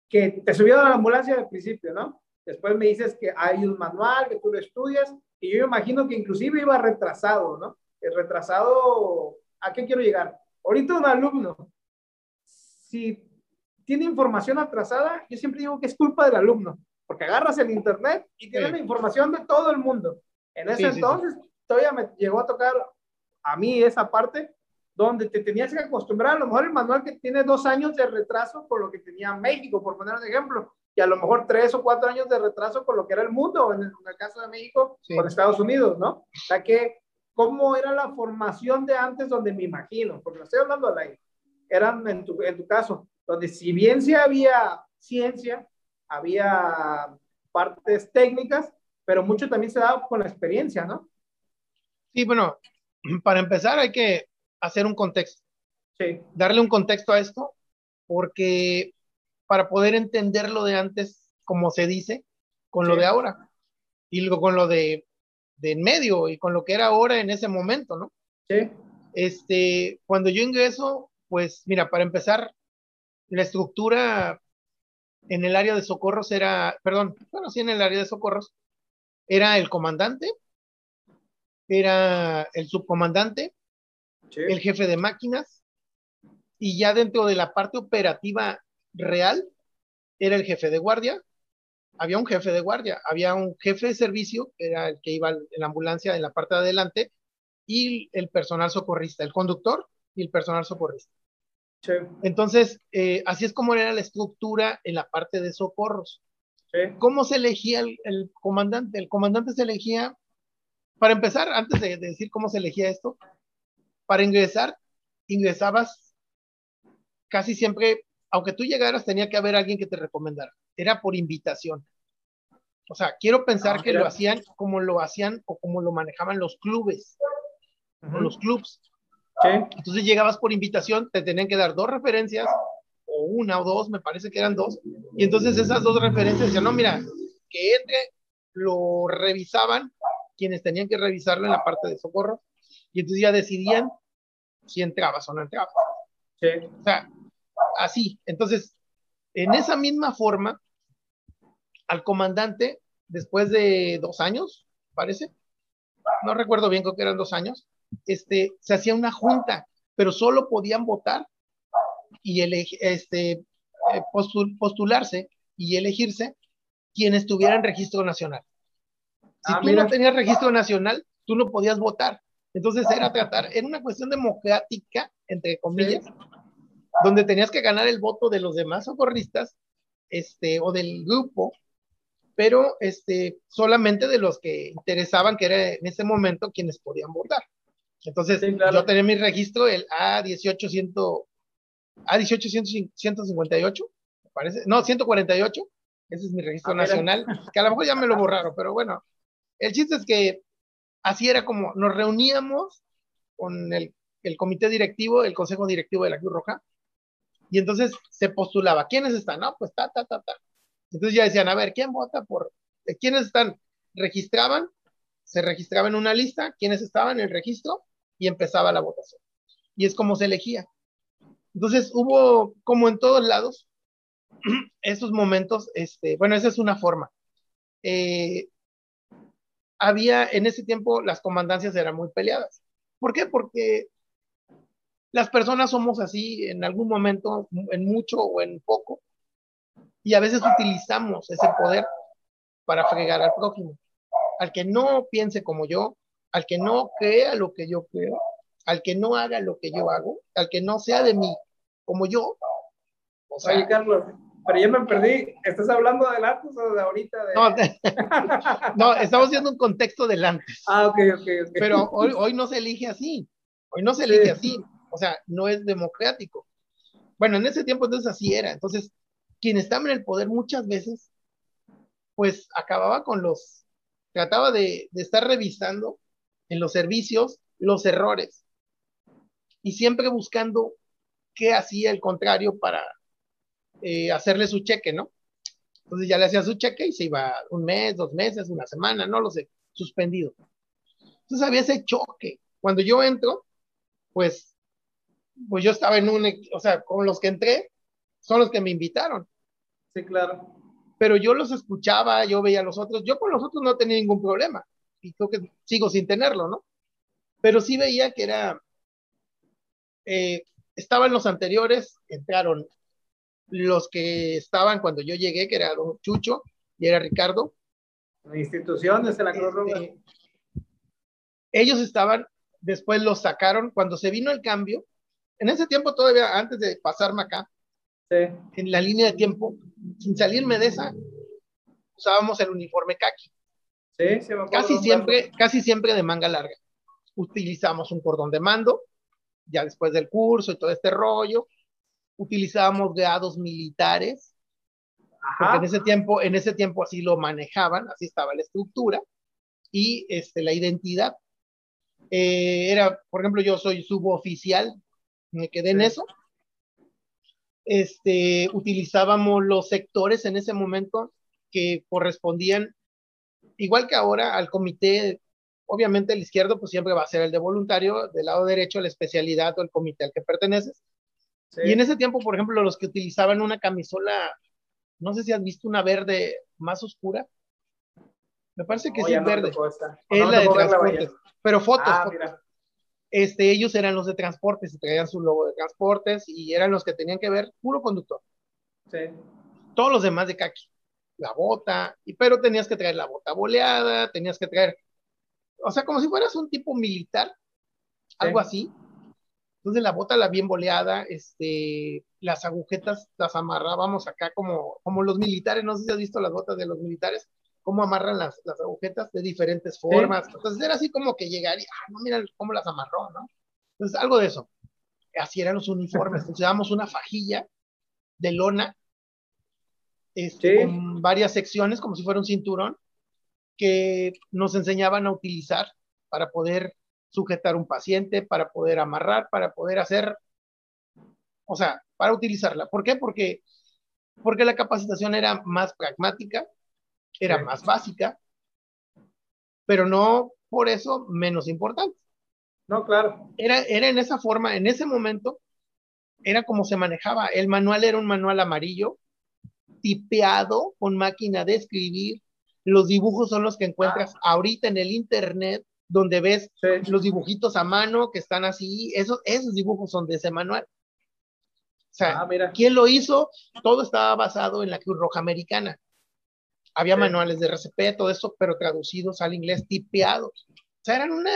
que te subieron a la ambulancia al principio, ¿no? Después me dices que hay un manual, que tú lo estudias, y yo me imagino que inclusive iba retrasado, ¿no? El retrasado, ¿a qué quiero llegar? Ahorita un alumno, si tiene información atrasada, yo siempre digo que es culpa del alumno, porque agarras el internet y tienes la información de todo el mundo. En ese entonces, todavía me llegó a tocar a mí esa parte donde te tenías que acostumbrar, a lo mejor el manual que tiene dos años de retraso por lo que tenía México, por poner un ejemplo, y a lo mejor tres o cuatro años de retraso por lo que era el mundo, en el, caso de México, con Estados Unidos, ¿no? O sea que cómo era la formación de antes donde me imagino, porque lo estoy hablando al aire, eran en tu, en tu caso, donde si bien sí había ciencia, había partes técnicas, pero mucho también se daba con la experiencia, ¿no? Sí, bueno, [CLEARS THROAT] para empezar hay que hacer un contexto. Sí. Darle un contexto a esto, porque para poder entender lo de antes, como se dice, con lo de ahora, y luego con lo de de en medio y con lo que era ahora en ese momento, ¿no? Sí. Este, cuando yo ingreso, pues mira, para empezar, la estructura en el área de socorros era, perdón, bueno, sí, en el área de socorros, era el comandante, era el subcomandante, sí. el jefe de máquinas, y ya dentro de la parte operativa real, era el jefe de guardia, había un jefe de guardia, había un jefe de servicio, que era el que iba en la ambulancia en la parte de adelante, y el personal socorrista, el conductor y el personal socorrista. Sí. Entonces, eh, así es como era la estructura en la parte de socorros. Sí. ¿Cómo se elegía el, el, comandante? El comandante se elegía, para empezar, antes de, de decir cómo se elegía esto, para ingresar, ingresabas casi siempre, aunque tú llegaras, tenía que haber alguien que te recomendara. Era por invitación. O sea, quiero pensar Ah, que lo hacían como lo hacían o como lo manejaban los clubes, o los clubs. Sí. Entonces llegabas por invitación, te tenían que dar dos referencias, o una o dos, me parece que eran dos, y entonces esas dos referencias decían, no, mira, que entre, lo revisaban, quienes tenían que revisarlo en la parte de socorro, y entonces ya decidían si entrabas o no entrabas. Sí. O sea, así. Entonces, en esa misma forma, al comandante, después de dos años, parece, no recuerdo bien, creo que eran dos años, este, se hacía una junta, pero solo podían votar y este, eh, postul- postularse y elegirse quienes tuvieran registro nacional. Si Ah, tú mira. no tenías registro nacional, tú no podías votar. Entonces era tratar, era una cuestión democrática, entre comillas, donde tenías que ganar el voto de los demás socorristas, este, o del grupo, pero este, solamente de los que interesaban, que era en ese momento quienes podían votar. Entonces, Sí, claro. yo tenía mi registro, el A1800, A18158, me parece, no, 148, ese es mi registro Ah, nacional, que a lo mejor ya me lo [LAUGHS] borraron, pero bueno, el chiste es que así era como nos reuníamos con el, el comité directivo, el consejo directivo de la Cruz Roja, y entonces se postulaba, ¿quiénes están? No, pues ta, ta, ta, ta. Entonces ya decían, a ver, ¿quién vota por? eh, ¿Quiénes están? Registraban, se registraba en una lista, quiénes estaban en el registro y empezaba la votación. Y es como se elegía. Entonces hubo, como en todos lados, [CLEARS THROAT] esos momentos, este, bueno, esa es una forma. Eh, había en ese tiempo las comandancias eran muy peleadas. ¿Por qué? Porque las personas somos así en algún momento, en mucho o en poco, y a veces utilizamos ese poder para fregar al prójimo. Al que no piense como yo, al que no crea lo que yo creo, al que no haga lo que yo hago, al que no sea de mí como yo. O sea, Oye, Carlos, pero ya me perdí. ¿Estás hablando de antes o de ahorita? [LAUGHS] No, estamos haciendo un contexto del antes. Ah, ok, ok, ok. Pero hoy, [LAUGHS] hoy no se elige así. Hoy no se elige así. O sea, no es democrático. Bueno, en ese tiempo entonces así era. Entonces, quien estaba en el poder muchas veces, pues acababa con los, trataba de, estar revisando en los servicios los errores y siempre buscando qué hacía el contrario para eh, hacerle su cheque, ¿no? Entonces ya le hacía su cheque y se iba un mes, dos meses, una semana, no lo sé, suspendido. Entonces había ese choque. Cuando yo entro, pues, pues yo estaba en un, o sea, con los que entré, son los que me invitaron. Sí, claro. Pero yo los escuchaba, yo veía a los otros, yo con los otros no tenía ningún problema y creo que sigo sin tenerlo, ¿no? Pero sí veía que era, eh, estaban los anteriores, entraron los que estaban cuando yo llegué, que era Don Chucho y era Ricardo. Instituciones en la Cruz Roja. Este, ellos estaban, después los sacaron, cuando se vino el cambio, en ese tiempo todavía, antes de pasarme acá, en la línea de tiempo, sin salirme de esa, usábamos el uniforme kaki. Sí, sí, me casi siempre, casi siempre de manga larga. Utilizamos un cordón de mando, ya después del curso y todo este rollo, utilizábamos grados militares, porque en ese tiempo, en ese tiempo así lo manejaban, así estaba la estructura y este, la identidad. Eh, era, por ejemplo, yo soy suboficial, me quedé en eso. Este, utilizábamos los sectores en ese momento que correspondían, igual que ahora, al comité, obviamente el izquierdo pues siempre va a ser el de voluntario, del lado derecho la especialidad o el comité al que perteneces, y en ese tiempo, por ejemplo, los que utilizaban una camisola, no sé si has visto una verde más oscura. Me parece que sí es verde. Es la de transportes. Pero fotos, ah, Este, ellos eran los de transportes y traían su logo de transportes y eran los que tenían que ver puro conductor. Sí. Todos los demás de kaki. La bota, y, pero tenías que traer la bota boleada, tenías que traer, o sea, como si fueras un tipo militar, algo así, entonces la bota la bien boleada, este, las agujetas las amarrábamos acá como, como los militares, no sé si has visto las botas de los militares, cómo amarran las, las agujetas de diferentes formas. Entonces era así como que llegaría, ah, no, mira cómo las amarró, ¿no? Entonces algo de eso. Así eran los uniformes. [LAUGHS] Entonces dábamos una fajilla de lona este, con varias secciones, como si fuera un cinturón, que nos enseñaban a utilizar para poder sujetar un paciente, para poder amarrar, para poder hacer, o sea, para utilizarla. ¿Por qué? Porque, porque la capacitación era más pragmática, era más básica, pero no por eso menos importante. No, claro. Era, era en esa forma, en ese momento, era como se manejaba. El manual era un manual amarillo, tipeado con máquina de escribir. Los dibujos son los que encuentras ah. ahorita en el internet donde ves los dibujitos a mano que están así, esos, esos dibujos son de ese manual. O sea, ah, ¿quién lo hizo? Todo estaba basado en la Cruz Roja Americana. Había manuales de RCP, todo eso, pero traducidos al inglés, tipeados. O sea, eran una...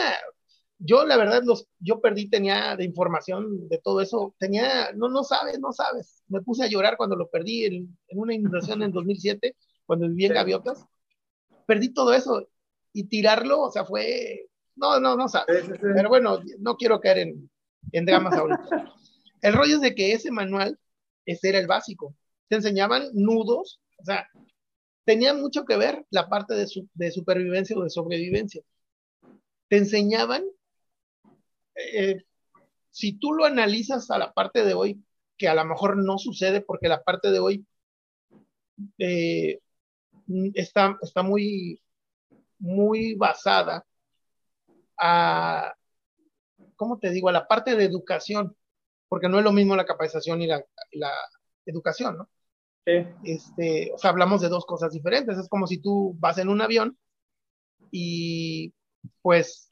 Yo, la verdad, los, yo perdí, tenía de información de todo eso, tenía, no, no sabes, no sabes. Me puse a llorar cuando lo perdí en, en una inundación en 2007, cuando viví en Gaviotas. Perdí todo eso y tirarlo, o sea, fue, no, no, no sabes. Pero bueno, no quiero caer en, en dramas ahorita. El rollo es de que ese manual, ese era el básico. Te enseñaban nudos, o sea, tenía mucho que ver la parte de, su, de supervivencia o de sobrevivencia. Te enseñaban, eh, si tú lo analizas a la parte de hoy, que a lo mejor no sucede porque la parte de hoy eh, está, está muy muy basada a, ¿cómo te digo?, a la parte de educación, porque no es lo mismo la capacitación y la, la educación, ¿no? Sí. Este, o sea, hablamos de dos cosas diferentes. Es como si tú vas en un avión y pues,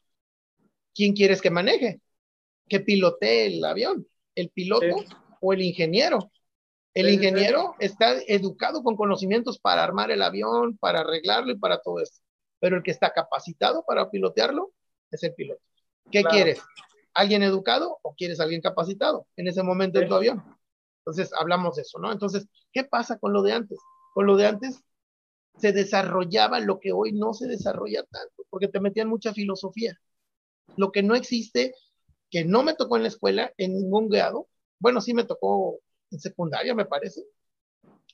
¿quién quieres que maneje? Que pilotee el avión, el piloto Sí. o el ingeniero. El Sí, ingeniero está educado con conocimientos para armar el avión, para arreglarlo y para todo esto. Pero el que está capacitado para pilotearlo es el piloto. ¿Qué Claro. quieres? ¿Alguien educado o quieres alguien capacitado en ese momento en tu avión? Entonces, hablamos de eso, ¿no? Entonces, ¿qué pasa con lo de antes? Con lo de antes se desarrollaba lo que hoy no se desarrolla tanto, porque te metían mucha filosofía. Lo que no existe, que no me tocó en la escuela, en ningún grado, bueno, sí me tocó en secundaria, me parece,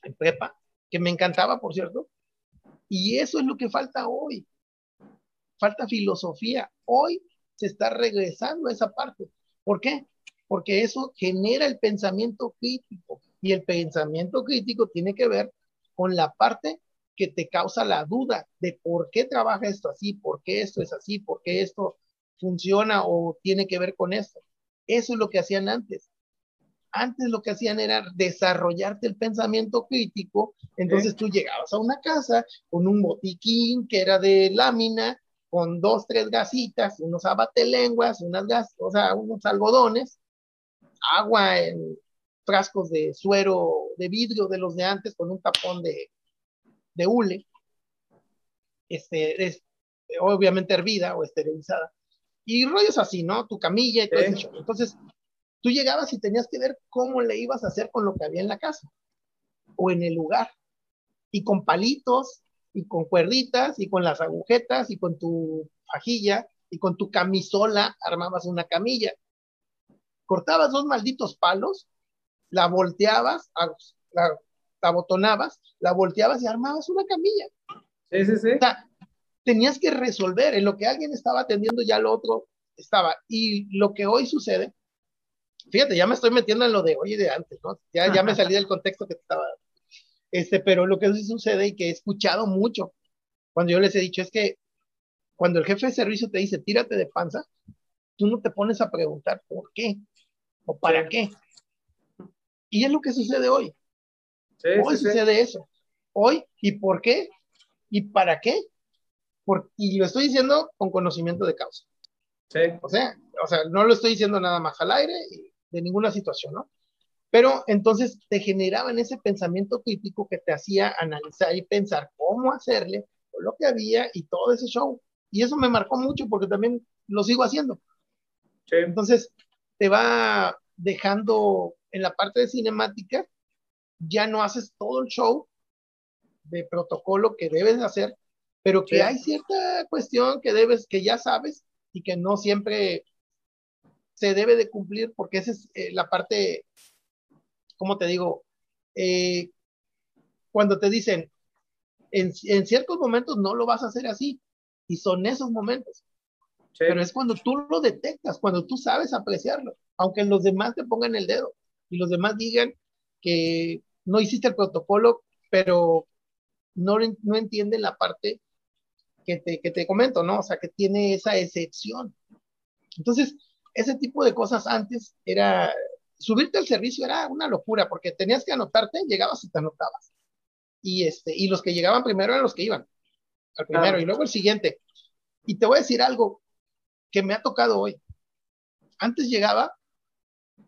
en prepa, que me encantaba, por cierto, y eso es lo que falta hoy. Falta filosofía. Hoy se está regresando a esa parte. ¿Por qué? Porque eso genera el pensamiento crítico y el pensamiento crítico tiene que ver con la parte que te causa la duda de por qué trabaja esto así, por qué esto es así, por qué esto funciona o tiene que ver con esto. Eso es lo que hacían antes. Antes lo que hacían era desarrollarte el pensamiento crítico, entonces tú llegabas a una casa con un botiquín que era de lámina, con dos, tres gasitas, unos abatelenguas, unas gas, o sea, unos algodones, agua en frascos de suero de vidrio de los de antes con un tapón de, de hule, este, es, obviamente hervida o esterilizada, y rollos así, ¿no? Tu camilla y todo. Entonces, tú llegabas y tenías que ver cómo le ibas a hacer con lo que había en la casa o en el lugar, y con palitos, y con cuerditas, y con las agujetas, y con tu fajilla, y con tu camisola armabas una camilla. Cortabas dos malditos palos, la volteabas, la, la abotonabas, la volteabas y armabas una camilla. Sí, sí, sí. O sea, tenías que resolver en lo que alguien estaba atendiendo, ya lo otro estaba. Y lo que hoy sucede, fíjate, ya me estoy metiendo en lo de hoy y de antes, ¿no? Ya, ya me salí del contexto que te estaba dando. Este, pero lo que sí sucede y que he escuchado mucho cuando yo les he dicho es que cuando el jefe de servicio te dice tírate de panza, tú no te pones a preguntar por qué o para Sí. qué. Y es lo que sucede hoy. Sí, Hoy sí, sucede eso. Hoy, ¿y por qué? ¿Y para qué? Por- y lo estoy diciendo con conocimiento de causa. Sí. O sea, o sea, no lo estoy diciendo nada más al aire de ninguna situación, ¿no? Pero entonces te generaban ese pensamiento crítico que te hacía analizar y pensar cómo hacerle lo que había y todo ese show. Y eso me marcó mucho porque también lo sigo haciendo. Sí. Entonces, te va dejando en la parte de cinemática, ya no haces todo el show de protocolo que debes de hacer, pero que Sí. hay cierta cuestión que debes, que ya sabes y que no siempre se debe de cumplir porque esa es eh, la parte, ¿cómo te digo? Eh, cuando te dicen, en, en ciertos momentos no lo vas a hacer así, y son esos momentos Sí. pero es cuando tú lo detectas, cuando tú sabes apreciarlo, aunque los demás te pongan el dedo y los demás digan que no hiciste el protocolo, pero no, no entienden la parte que te, que te comento, ¿no? O sea, que tiene esa excepción. Entonces, ese tipo de cosas antes era, subirte al servicio era una locura, porque tenías que anotarte, llegabas y te anotabas. Y, este, y los que llegaban primero eran los que iban, al primero, Claro. y luego el siguiente. Y te voy a decir algo que me ha tocado hoy. Antes llegaba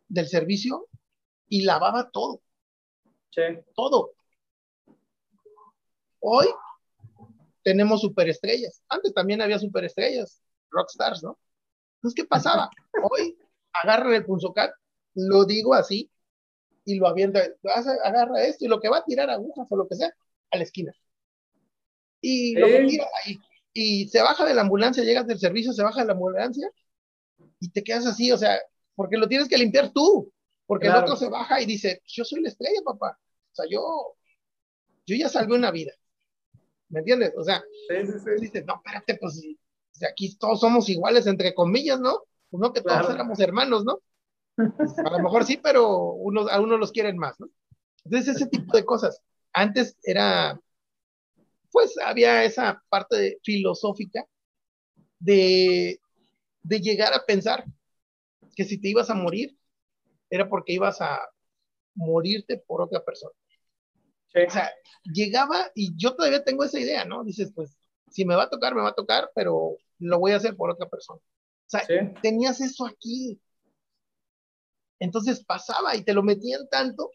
del servicio y lavaba todo, Sí. todo. Hoy tenemos superestrellas. Antes también había superestrellas, rockstars, ¿no? Entonces, ¿qué pasaba? [LAUGHS] Hoy agarra el punzocat, lo digo así, y lo avienta, agarra esto y lo que va a tirar agujas o lo que sea, a la esquina. Y lo que tira ahí. Y se baja de la ambulancia, llegas del servicio, se baja de la ambulancia y te quedas así, o sea, porque lo tienes que limpiar tú, porque Claro. el otro se baja y dice, yo soy la estrella, papá. O sea, yo, yo ya salvé una vida. ¿Me entiendes? O sea, Sí, sí, tú sí. dices, no, espérate, pues aquí todos somos iguales, entre comillas, ¿no? Pues no que todos Claro. éramos hermanos, ¿no? Pues, a lo mejor sí, pero unos, a uno los quieren más, ¿no? Entonces, ese tipo de cosas. Antes era, pues había esa parte de- filosófica de, de llegar a pensar que si te ibas a morir, era porque ibas a morirte por otra persona. O sea, llegaba y yo todavía tengo esa idea, ¿no? Dices, pues, si me va a tocar, me va a tocar, pero lo voy a hacer por otra persona. O sea, tenías eso aquí. Entonces pasaba y te lo metían tanto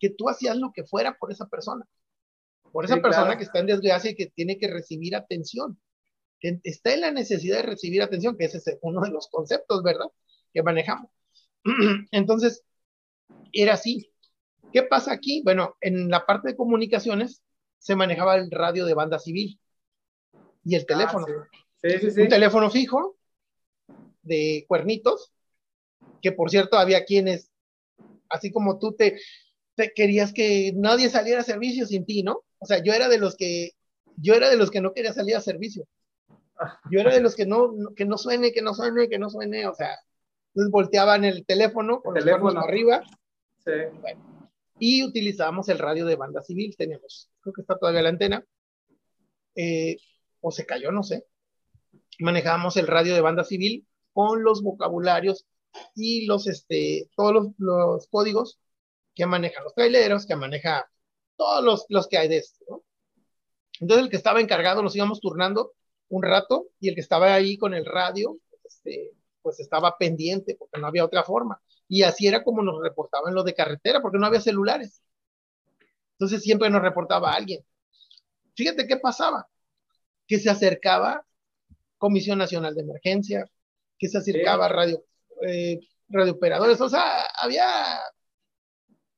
que tú hacías lo que fuera por esa persona. Por esa persona que está en desgracia y que tiene que recibir atención. Está en la necesidad de recibir atención, que ese es uno de los conceptos, ¿verdad? Que manejamos. [CLEARS THROAT] Entonces, era así. ¿Qué pasa aquí? Bueno, en la parte de comunicaciones se manejaba el radio de banda civil y el ah, teléfono. Un teléfono fijo de cuernitos, que por cierto había quienes, así como tú te, te querías que nadie saliera a servicio sin ti, ¿no? O sea, yo era de los que, yo era de los que no quería salir a servicio. Yo era de los que no, que no suene, que no suene, que no suene, o sea, entonces volteaban el teléfono con el teléfono arriba. Sí. y utilizábamos el radio de banda civil, teníamos, creo que está todavía la antena, eh, o se cayó, no sé. Manejábamos el radio de banda civil con los vocabularios y los, este, todos los, los códigos que manejan los traileros, que maneja todos los, los que hay de esto, ¿no? Entonces el que estaba encargado nos íbamos turnando un rato y el que estaba ahí con el radio, este, pues estaba pendiente porque no había otra forma. Y así era como nos reportaban lo de carretera, porque no había celulares. Entonces siempre nos reportaba alguien. Fíjate qué pasaba, que se acercaba Comisión Nacional de Emergencia, que se acercaba radio, eh, radiooperadores, o sea, había...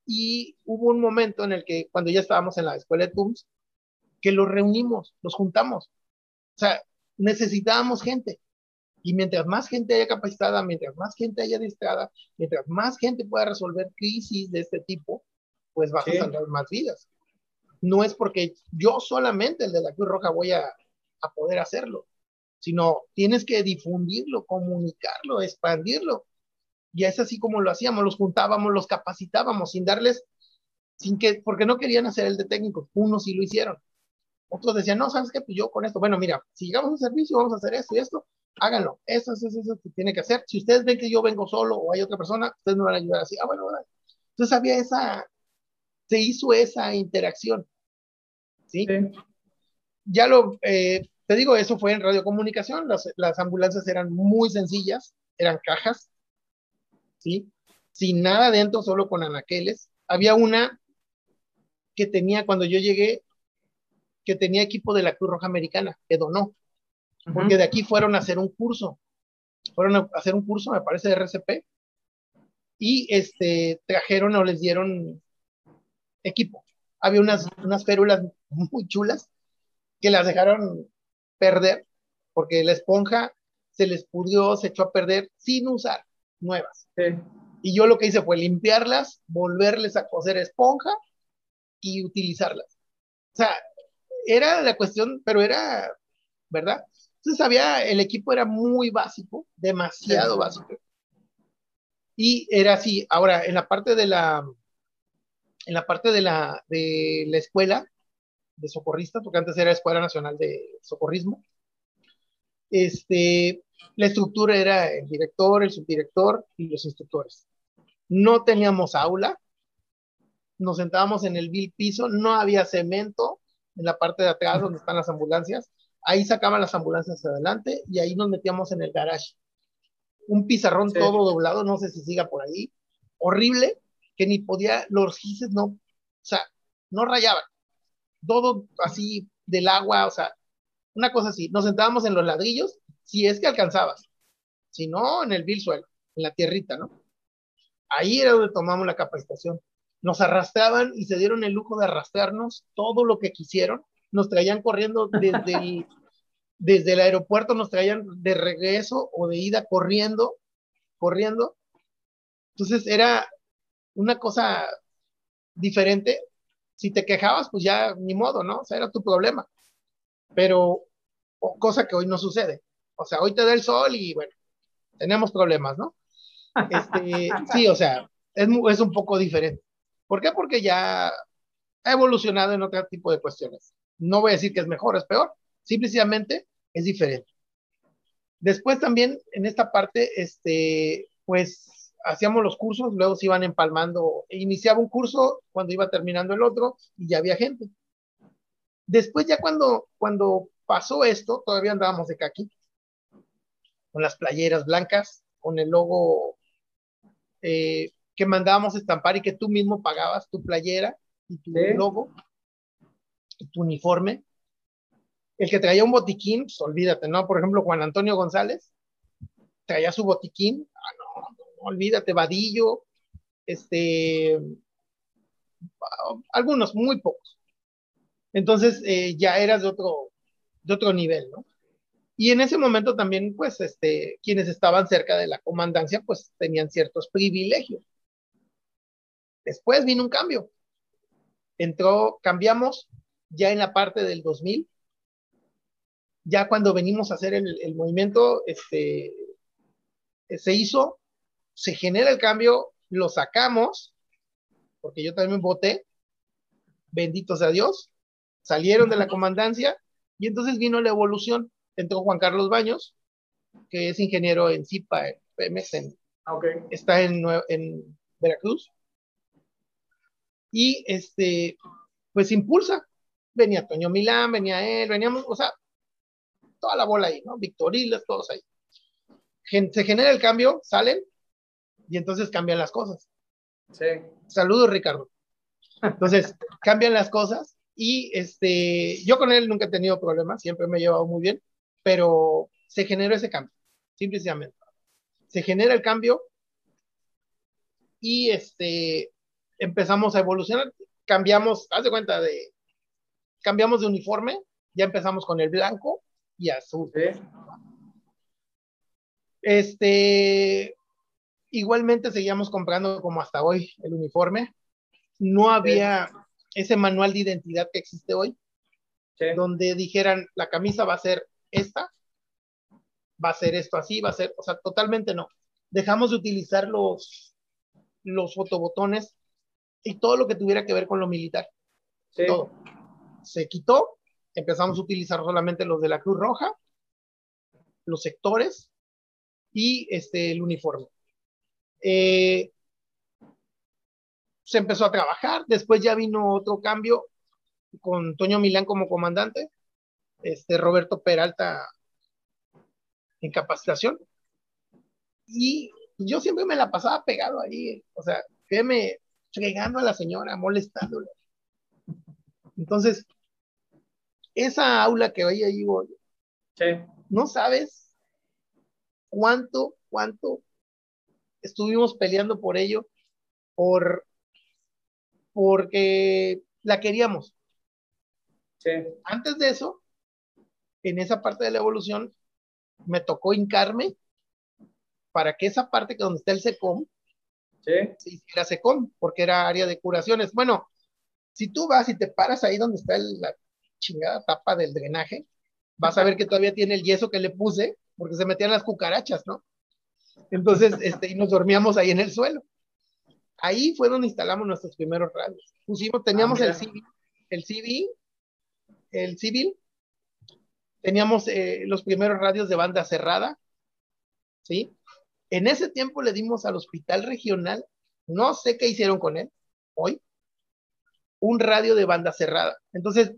Y hubo un momento en el que cuando ya estábamos en la escuela de TUMS, que los reunimos, los juntamos o sea, necesitábamos gente. Y mientras más gente haya capacitada, mientras más gente haya distrada, mientras más gente pueda resolver crisis de este tipo, pues vas a salvar más vidas. No es porque yo solamente, el de la Cruz Roja, voy a, a poder hacerlo, sino tienes que difundirlo, comunicarlo, expandirlo. Y es así como lo hacíamos, los juntábamos, los capacitábamos sin darles, sin que, porque no querían hacer el de técnico, unos sí lo hicieron, otros decían, no, ¿sabes qué? Pues yo con esto, bueno, mira, si llegamos a un servicio, vamos a hacer esto y esto, háganlo. Eso es eso, eso que tiene que hacer. Si ustedes ven que yo vengo solo o hay otra persona, ustedes me van a ayudar así. Ah, bueno, bueno. Entonces había esa, se hizo esa interacción. ¿Sí? Ya lo, eh, te digo, eso fue en radiocomunicación. Las, las ambulancias eran muy sencillas, eran cajas, ¿sí? Sin nada dentro, solo con anaqueles. Había una que tenía, cuando yo llegué, que tenía equipo de la Cruz Roja Americana, que donó, porque de aquí fueron a hacer un curso, fueron a hacer un curso, me parece, de RCP, y este, trajeron o les dieron equipo. Había unas, unas férulas muy chulas que las dejaron perder, porque la esponja se les pudió, se echó a perder sin usar nuevas. Y yo lo que hice fue limpiarlas, volverles a coser esponja y utilizarlas. O sea, era la cuestión, pero era, ¿verdad? Entonces había, el equipo era muy básico, demasiado básico. Y era así, ahora, en la parte de la, en la parte de la, de la escuela de socorristas, porque antes era Escuela Nacional de Socorrismo, este, la estructura era el director, el subdirector y los instructores. No teníamos aula, nos sentábamos en el vil piso, no había cemento, en la parte de atrás donde están las ambulancias. Ahí sacaban las ambulancias adelante y ahí nos metíamos en el garage. Un pizarrón todo doblado, no sé si siga por ahí. Horrible, que ni podía, los gises no, o sea, no rayaban. Todo así del agua, o sea, una cosa así. Nos sentábamos en los ladrillos, si es que alcanzabas. Si no, en el vil suelo, en la tierrita, ¿no? Ahí era donde tomamos la capacitación nos arrastraban y se dieron el lujo de arrastrarnos todo lo que quisieron. Nos traían corriendo desde el, [LAUGHS] desde el aeropuerto, nos traían de regreso o de ida corriendo, corriendo. Entonces era una cosa diferente. Si te quejabas, pues ya ni modo, ¿no? O sea, era tu problema. Pero, cosa que hoy no sucede. O sea, hoy te da el sol y bueno, tenemos problemas, ¿no? Este, [LAUGHS] sí, o sea, es, es un poco diferente. ¿Por qué? Porque ya ha evolucionado en otro tipo de cuestiones. No voy a decir que es mejor, es peor, simplemente es diferente. Después también en esta parte, este, pues hacíamos los cursos, luego se iban empalmando, iniciaba un curso cuando iba terminando el otro y ya había gente. Después ya cuando, cuando pasó esto, todavía andábamos de caqui, con las playeras blancas, con el logo eh, que mandábamos estampar y que tú mismo pagabas tu playera y tu logo, y tu uniforme. El que traía un botiquín, pues olvídate, ¿no? Por ejemplo, Juan Antonio González traía su botiquín, ah, no, olvídate, Vadillo, este, algunos, muy pocos. Entonces eh, ya eras de otro, de otro nivel, ¿no? Y en ese momento también, pues, este, quienes estaban cerca de la comandancia, pues tenían ciertos privilegios. Después vino un cambio. Entró, cambiamos ya en la parte del 2000. Ya cuando venimos a hacer el, movimiento, este, se hizo se genera el cambio, lo sacamos, porque yo también voté, benditos a Dios, salieron de la comandancia y entonces vino la evolución. Entró Juan Carlos Baños, que es ingeniero en CIPA, en PMS, ah, está en, en Veracruz. Y este, pues impulsa. Venía Toño Milán, venía él, veníamos, o sea, toda la bola ahí, ¿no? Victorilas, todos ahí. Se genera el cambio, salen, y entonces cambian las cosas. Sí. Saludos, Ricardo. Entonces, cambian las cosas y este, yo con él nunca he tenido problemas, siempre me he llevado muy bien, pero se generó ese cambio, simplemente. Se genera el cambio y este, empezamos a evolucionar, cambiamos, haz de cuenta de, cambiamos de uniforme, ya empezamos con el blanco y azul. Sí. Este, Igualmente seguíamos comprando como hasta hoy el uniforme. No había ese manual de identidad que existe hoy, donde dijeran la camisa va a ser esta, va a ser esto así, va a ser, o sea, totalmente no. Dejamos de utilizar los, los fotobotones y todo lo que tuviera que ver con lo militar. Todo. Se quitó, empezamos a utilizar solamente los de la Cruz Roja, los sectores y este, el uniforme. Eh, se empezó a trabajar, después ya vino otro cambio con Toño Milán como comandante, este Roberto Peralta en capacitación, y yo siempre me la pasaba pegado ahí, o sea, me fregando a la señora, molestándole. Entonces, esa aula que hoy ahí voy, no sabes cuánto, cuánto estuvimos peleando por ello, por, porque la queríamos. Antes de eso, en esa parte de la evolución, me tocó hincarme para que esa parte que donde está el SECOM, se hiciera SECOM, porque era área de curaciones. Bueno, si tú vas y te paras ahí donde está la chingada tapa del drenaje, vas a ver que todavía tiene el yeso que le puse, porque se metían las cucarachas, ¿no? Entonces, este, y nos dormíamos ahí en el suelo. Ahí fue donde instalamos nuestros primeros radios. Pusimos, teníamos ah, el civil, el civil, el civil, teníamos eh, los primeros radios de banda cerrada, ¿sí? En ese tiempo le dimos al hospital regional, no sé qué hicieron con él hoy, un radio de banda cerrada. Entonces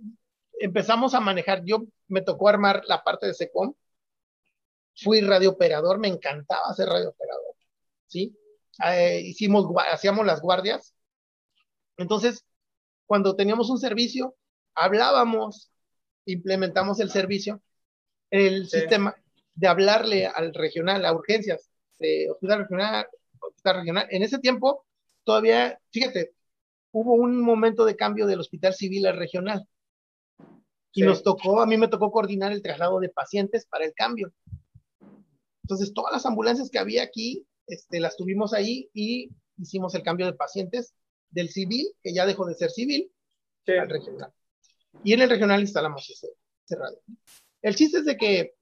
empezamos a manejar, yo me tocó armar la parte de SECOM, fui radiooperador, me encantaba hacer radiooperador, ¿sí? Eh, hicimos, hacíamos las guardias. Entonces, cuando teníamos un servicio, hablábamos, implementamos el servicio, el sistema de hablarle al regional, a urgencias, de hospital regional, hospital regional. En ese tiempo, todavía, fíjate, hubo un momento de cambio del hospital civil al regional. Y nos tocó, a mí me tocó coordinar el traslado de pacientes para el cambio. Entonces, todas las ambulancias que había aquí, este, las tuvimos ahí y hicimos el cambio de pacientes del civil, que ya dejó de ser civil, al regional. Y en el regional instalamos ese, radio. El chiste es de que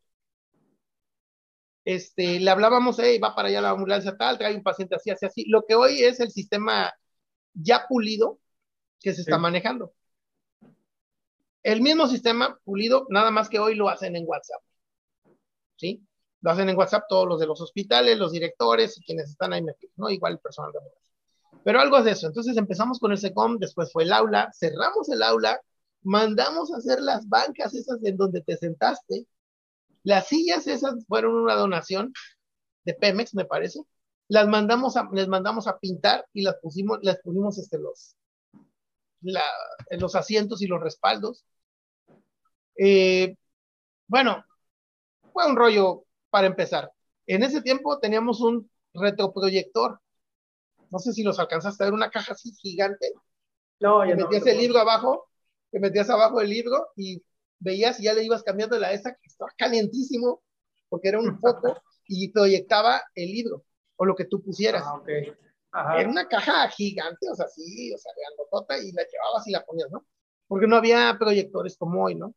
este, le hablábamos, hey, va para allá la ambulancia tal, trae un paciente así, así, así. Lo que hoy es el sistema ya pulido que se está manejando. El mismo sistema pulido, nada más que hoy lo hacen en WhatsApp. ¿Sí? Lo hacen en WhatsApp todos los de los hospitales, los directores y quienes están ahí metidos, ¿no? Igual el personal de ambulancia. Pero algo es de eso. Entonces empezamos con el SECOM, después fue el aula, cerramos el aula, mandamos a hacer las bancas esas en donde te sentaste. Las sillas esas fueron una donación de Pemex, me parece. Las mandamos a, les mandamos a pintar y las pusimos, las pusimos este, los, los asientos y los respaldos. Eh, bueno, fue un rollo para empezar. En ese tiempo teníamos un retroproyector. No sé si los alcanzaste a ver, una caja así gigante. No, ya metías el libro abajo, que metías abajo el libro y veías y ya le ibas cambiando la esa que estaba calientísimo, porque era un [LAUGHS] foco y proyectaba el libro o lo que tú pusieras. Ah, Era una caja gigante, o sea, sí, o sea, grandotota y la llevabas y la ponías, ¿no? Porque no había proyectores como hoy, ¿no?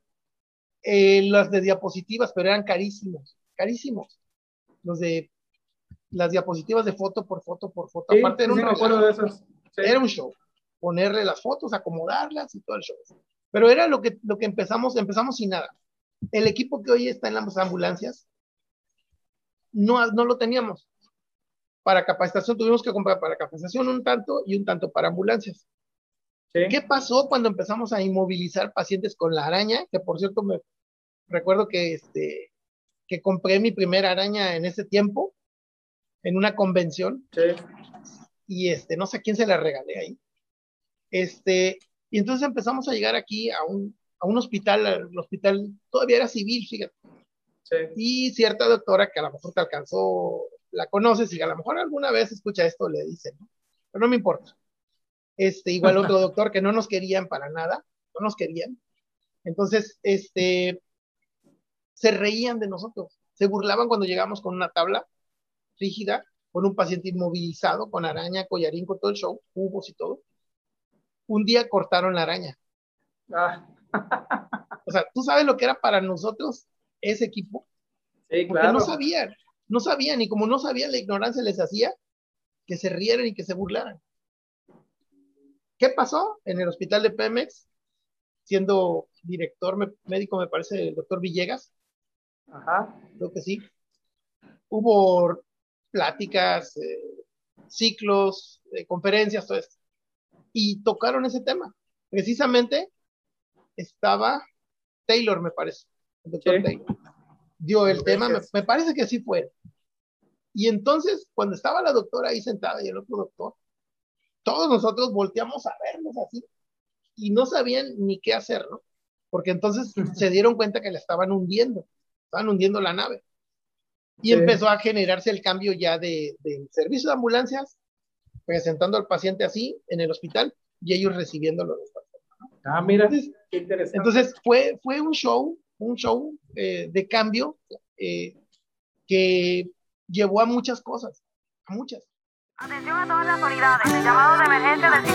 Eh, las de diapositivas, pero eran carísimos, carísimos. Los de las diapositivas de foto por foto por foto. Aparte era un, era un show. Ponerle las fotos, acomodarlas y todo el show. Pero era lo que, lo que empezamos, empezamos sin nada. El equipo que hoy está en las ambulancias, no, no lo teníamos. Para capacitación tuvimos que comprar para capacitación un tanto y un tanto para ambulancias. ¿Qué pasó cuando empezamos a inmovilizar pacientes con la araña? Que por cierto me recuerdo que este que compré mi primera araña en ese tiempo en una convención. Y este no sé a quién se la regalé ahí. Este, y entonces empezamos a llegar aquí a un, a un hospital, el hospital todavía era civil, fíjate. Y cierta doctora que a lo mejor te alcanzó, la conoces y a lo mejor alguna vez escucha esto, le dice, ¿no? Pero no me importa. Este, igual otro [LAUGHS] doctor que no nos querían para nada, no nos querían. Entonces, este, se reían de nosotros, se burlaban cuando llegamos con una tabla rígida, con un paciente inmovilizado, con araña, collarín, con todo el show, cubos y todo. Un día cortaron la araña. Ah. [LAUGHS] o sea, ¿tú sabes lo que era para nosotros ese equipo? Sí, Porque no sabían, no sabían, y como no sabían, la ignorancia les hacía que se rieran y que se burlaran. ¿Qué pasó en el hospital de Pemex? Siendo director médico, me parece, el doctor Villegas. Ajá. Creo que sí. Hubo pláticas, eh, ciclos, eh, conferencias, todo esto. Y tocaron ese tema. Precisamente estaba Taylor, me parece. El doctor Taylor. Dio el tema, me, me parece que sí fue. Y entonces, cuando estaba la doctora ahí sentada y el otro doctor, todos nosotros volteamos a verlos así y no sabían ni qué hacer, ¿no? Porque entonces [LAUGHS] se dieron cuenta que la estaban hundiendo, estaban hundiendo la nave. Y empezó a generarse el cambio ya de, de, servicio de ambulancias, presentando al paciente así en el hospital y ellos recibiéndolo. ¿no? Ah, mira, entonces, qué interesante. Entonces fue, fue un show, un show eh, de cambio eh, que llevó a muchas cosas, a muchas. Atención a todas las unidades. Llamado de emergencia del